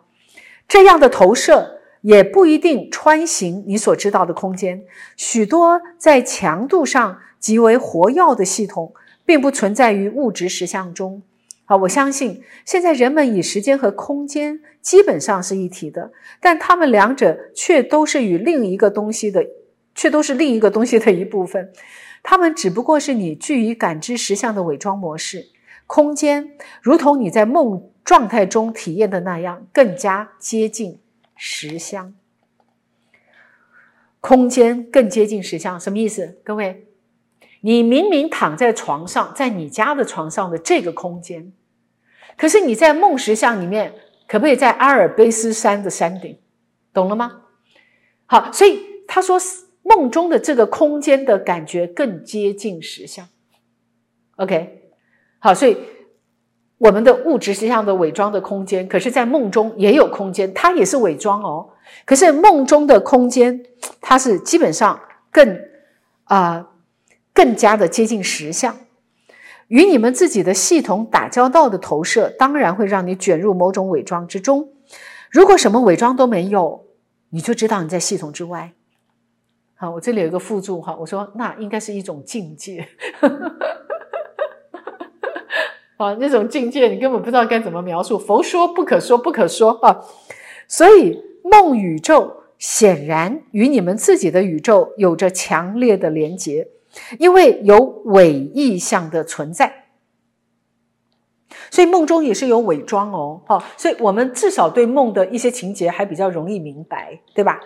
这样的投射也不一定穿行你所知道的空间，许多在强度上极为活跃的系统，并不存在于物质实相中。好，我相信现在人们以时间和空间基本上是一体的，但他们两者却都是与另一个东西的。却都是另一个东西的一部分，它们只不过是你据以感知实相的伪装模式。空间如同你在梦状态中体验的那样，更加接近实相。空间更接近实相，什么意思？各位，你明明躺在床上，在你家的床上的这个空间，可是你在梦实像里面，可不可以在阿尔卑斯山的山顶？懂了吗？好，所以他说。梦中的这个空间的感觉更接近实相，OK，好，所以我们的物质实际上的伪装的空间，可是在梦中也有空间，它也是伪装哦。可是梦中的空间，它是基本上更啊更加的接近实相。与你们自己的系统打交道的投射，当然会让你卷入某种伪装之中。如果什么伪装都没有，你就知道你在系统之外。好，我这里有一个附注哈，我说那应该是一种境界。啊，那种境界你根本不知道该怎么描述。佛说不可说，不可说啊。所以梦宇宙显然与你们自己的宇宙有着强烈的连结，因为有伪意象的存在。所以梦中也是有伪装哦，哈。所以我们至少对梦的一些情节还比较容易明白，对吧？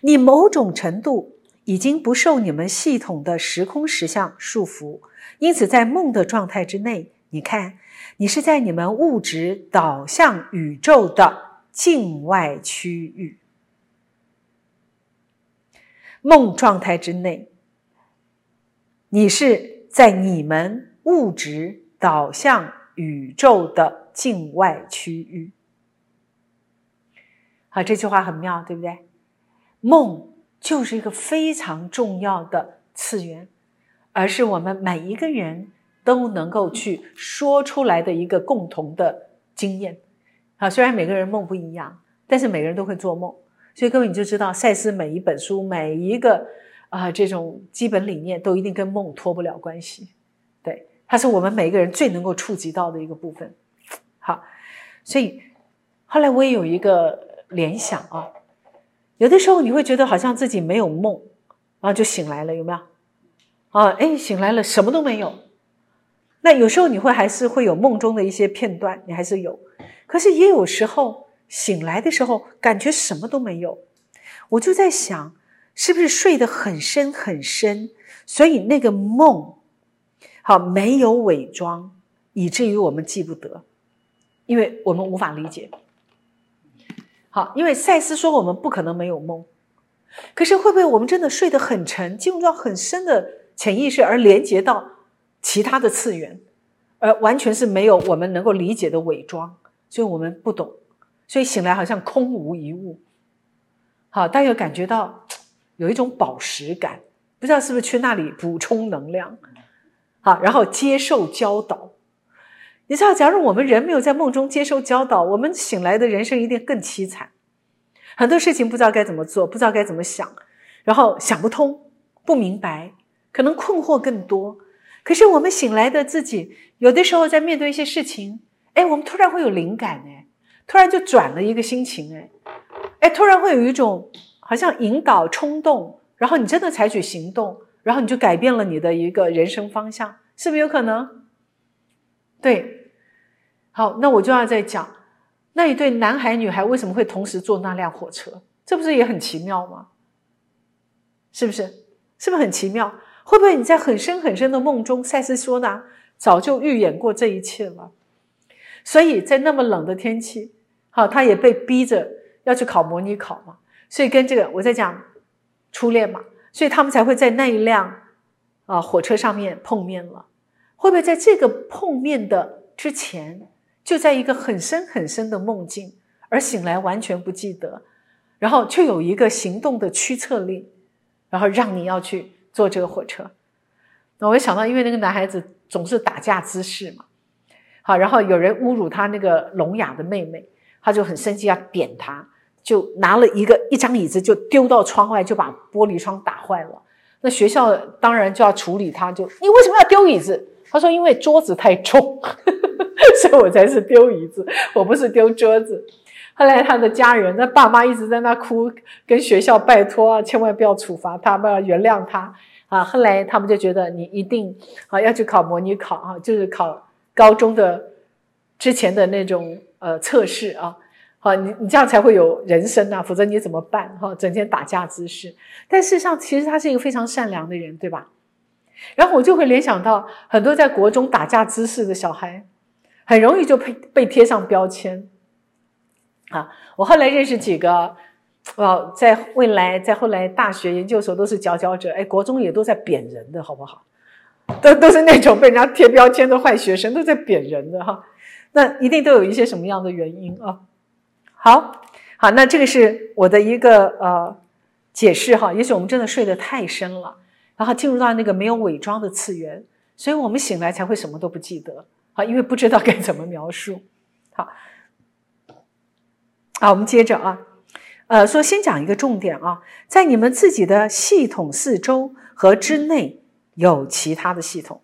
你某种程度已经不受你们系统的时空实相束缚，因此在梦的状态之内。你看，你是在你们物质导向宇宙的境外区域，梦状态之内。你是在你们物质导向宇宙的境外区域。好，这句话很妙，对不对？梦就是一个非常重要的次元，而是我们每一个人。都能够去说出来的一个共同的经验，啊，虽然每个人梦不一样，但是每个人都会做梦，所以各位你就知道，赛斯每一本书每一个啊这种基本理念都一定跟梦脱不了关系，对，它是我们每个人最能够触及到的一个部分。好，所以后来我也有一个联想啊，有的时候你会觉得好像自己没有梦，然后就醒来了，有没有？啊，哎，醒来了，什么都没有。那有时候你会还是会有梦中的一些片段，你还是有，可是也有时候醒来的时候感觉什么都没有，我就在想，是不是睡得很深很深，所以那个梦，好没有伪装，以至于我们记不得，因为我们无法理解。好，因为赛斯说我们不可能没有梦，可是会不会我们真的睡得很沉，进入到很深的潜意识而连接到？其他的次元，而完全是没有我们能够理解的伪装，所以我们不懂，所以醒来好像空无一物。好，大家感觉到有一种饱食感，不知道是不是去那里补充能量？好，然后接受教导。你知道，假如我们人没有在梦中接受教导，我们醒来的人生一定更凄惨。很多事情不知道该怎么做，不知道该怎么想，然后想不通，不明白，可能困惑更多。可是我们醒来的自己，有的时候在面对一些事情，哎，我们突然会有灵感，哎，突然就转了一个心情，哎，哎，突然会有一种好像引导冲动，然后你真的采取行动，然后你就改变了你的一个人生方向，是不是有可能？对，好，那我就要再讲，那一对男孩女孩为什么会同时坐那辆火车？这不是也很奇妙吗？是不是？是不是很奇妙？会不会你在很深很深的梦中，赛斯说呢，早就预演过这一切了？所以在那么冷的天气，好，他也被逼着要去考模拟考嘛。所以跟这个我在讲初恋嘛，所以他们才会在那一辆啊火车上面碰面了。会不会在这个碰面的之前，就在一个很深很深的梦境，而醒来完全不记得，然后却有一个行动的驱策力，然后让你要去。坐这个火车，那我想到，因为那个男孩子总是打架滋事嘛，好，然后有人侮辱他那个聋哑的妹妹，他就很生气要点他，就拿了一个一张椅子就丢到窗外，就把玻璃窗打坏了。那学校当然就要处理他，就你为什么要丢椅子？他说因为桌子太重，所以我才是丢椅子，我不是丢桌子。后来他的家人，那爸妈一直在那哭，跟学校拜托啊，千万不要处罚他，不要原谅他啊。后来他们就觉得你一定啊要去考模拟考啊，就是考高中的之前的那种呃测试啊。好，你你这样才会有人生啊，否则你怎么办？哈，整天打架姿势。但事实上，其实他是一个非常善良的人，对吧？然后我就会联想到很多在国中打架姿势的小孩，很容易就被被贴上标签。啊，我后来认识几个，哦，在未来，在后来大学、研究所都是佼佼者。哎，国中也都在贬人的，好不好？都都是那种被人家贴标签的坏学生，都在贬人的哈。那一定都有一些什么样的原因啊？好，好，那这个是我的一个呃解释哈。也许我们真的睡得太深了，然后进入到那个没有伪装的次元，所以我们醒来才会什么都不记得啊，因为不知道该怎么描述。好。好，我们接着啊，呃，说先讲一个重点啊，在你们自己的系统四周和之内有其他的系统，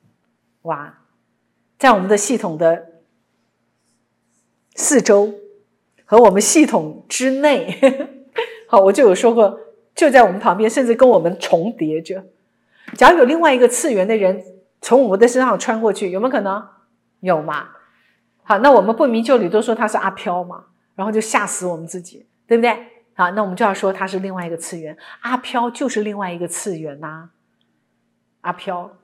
哇，在我们的系统的四周和我们系统之内。好，我就有说过，就在我们旁边，甚至跟我们重叠着。假如有另外一个次元的人从我们的身上穿过去，有没有可能？有嘛？好，那我们不明就里都说他是阿飘嘛，然后就吓死我们自己，对不对？好，那我们就要说他是另外一个次元，阿飘就是另外一个次元呐。阿飘，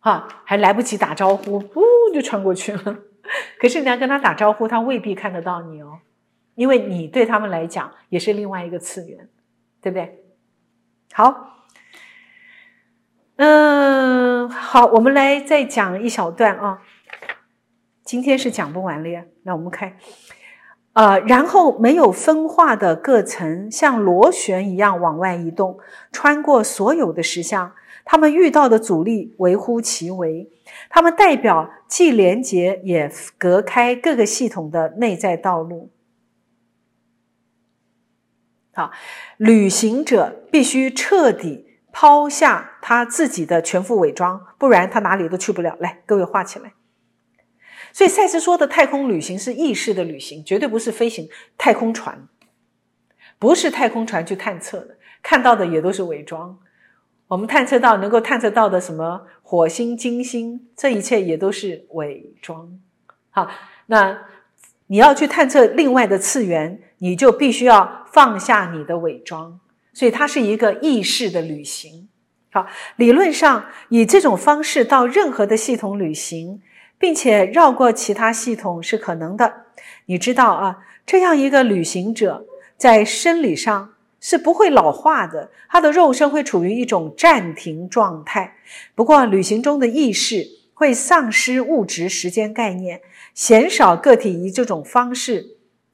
哈，还来不及打招呼，呜就穿过去了。可是你要跟他打招呼，他未必看得到你哦，因为你对他们来讲也是另外一个次元，对不对？好，嗯，好，我们来再讲一小段啊。今天是讲不完了呀，那我们看。呃，然后没有分化的各层像螺旋一样往外移动，穿过所有的实像。他们遇到的阻力微乎其微，他们代表既连接也隔开各个系统的内在道路。好，旅行者必须彻底抛下他自己的全副伪装，不然他哪里都去不了。来，各位画起来。所以赛斯说的太空旅行是意识的旅行，绝对不是飞行太空船，不是太空船去探测的，看到的也都是伪装。我们探测到能够探测到的什么火星、金星，这一切也都是伪装。好，那你要去探测另外的次元，你就必须要放下你的伪装。所以它是一个意识的旅行。好，理论上以这种方式到任何的系统旅行。并且绕过其他系统是可能的，你知道啊？这样一个旅行者在生理上是不会老化的，他的肉身会处于一种暂停状态。不过，旅行中的意识会丧失物质时间概念，鲜少个体以这种方式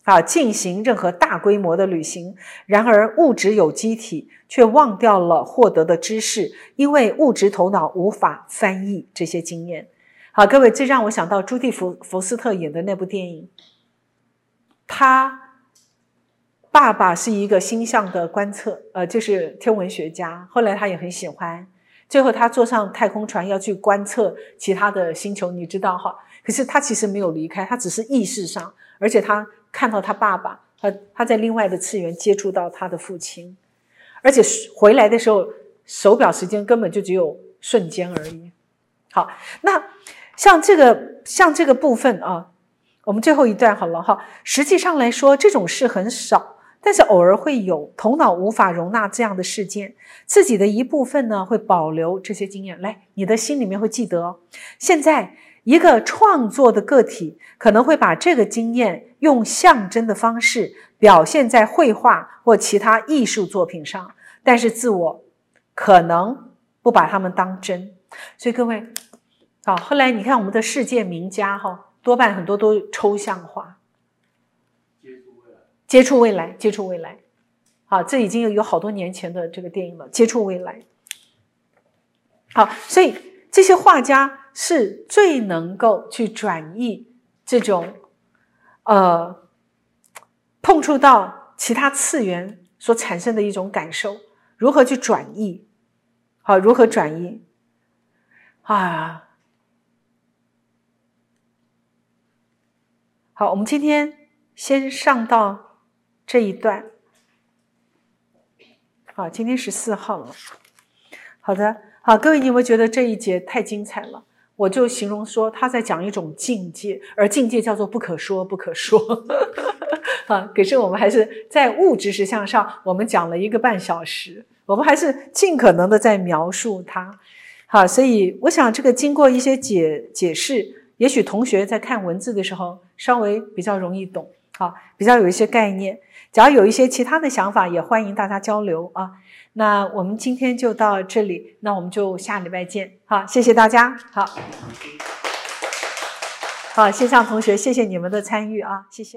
啊进行任何大规模的旅行。然而，物质有机体却忘掉了获得的知识，因为物质头脑无法翻译这些经验。好，各位，这让我想到朱蒂福福斯特演的那部电影。他爸爸是一个星象的观测，呃，就是天文学家。后来他也很喜欢，最后他坐上太空船要去观测其他的星球，你知道哈？可是他其实没有离开，他只是意识上，而且他看到他爸爸，他他在另外的次元接触到他的父亲，而且回来的时候，手表时间根本就只有瞬间而已。好，那。像这个，像这个部分啊，我们最后一段好了哈。实际上来说，这种事很少，但是偶尔会有。头脑无法容纳这样的事件，自己的一部分呢会保留这些经验。来，你的心里面会记得。哦现在，一个创作的个体可能会把这个经验用象征的方式表现在绘画或其他艺术作品上，但是自我可能不把他们当真。所以各位。好，后来你看我们的世界名家哈，多半很多都抽象化，接触未来，接触未来，接触未来。好，这已经有有好多年前的这个电影了，接触未来。好，所以这些画家是最能够去转译这种，呃，碰触到其他次元所产生的一种感受，如何去转译？好，如何转译？啊。好，我们今天先上到这一段。好，今天十四号了。好的，好，各位，你有没有觉得这一节太精彩了？我就形容说他在讲一种境界，而境界叫做不可说，不可说。啊，可是我们还是在物质实相上，我们讲了一个半小时，我们还是尽可能的在描述它。好，所以我想这个经过一些解解释。也许同学在看文字的时候稍微比较容易懂，好，比较有一些概念。只要有一些其他的想法，也欢迎大家交流啊。那我们今天就到这里，那我们就下礼拜见。好，谢谢大家。好，好，线上同学，谢谢你们的参与啊，谢谢。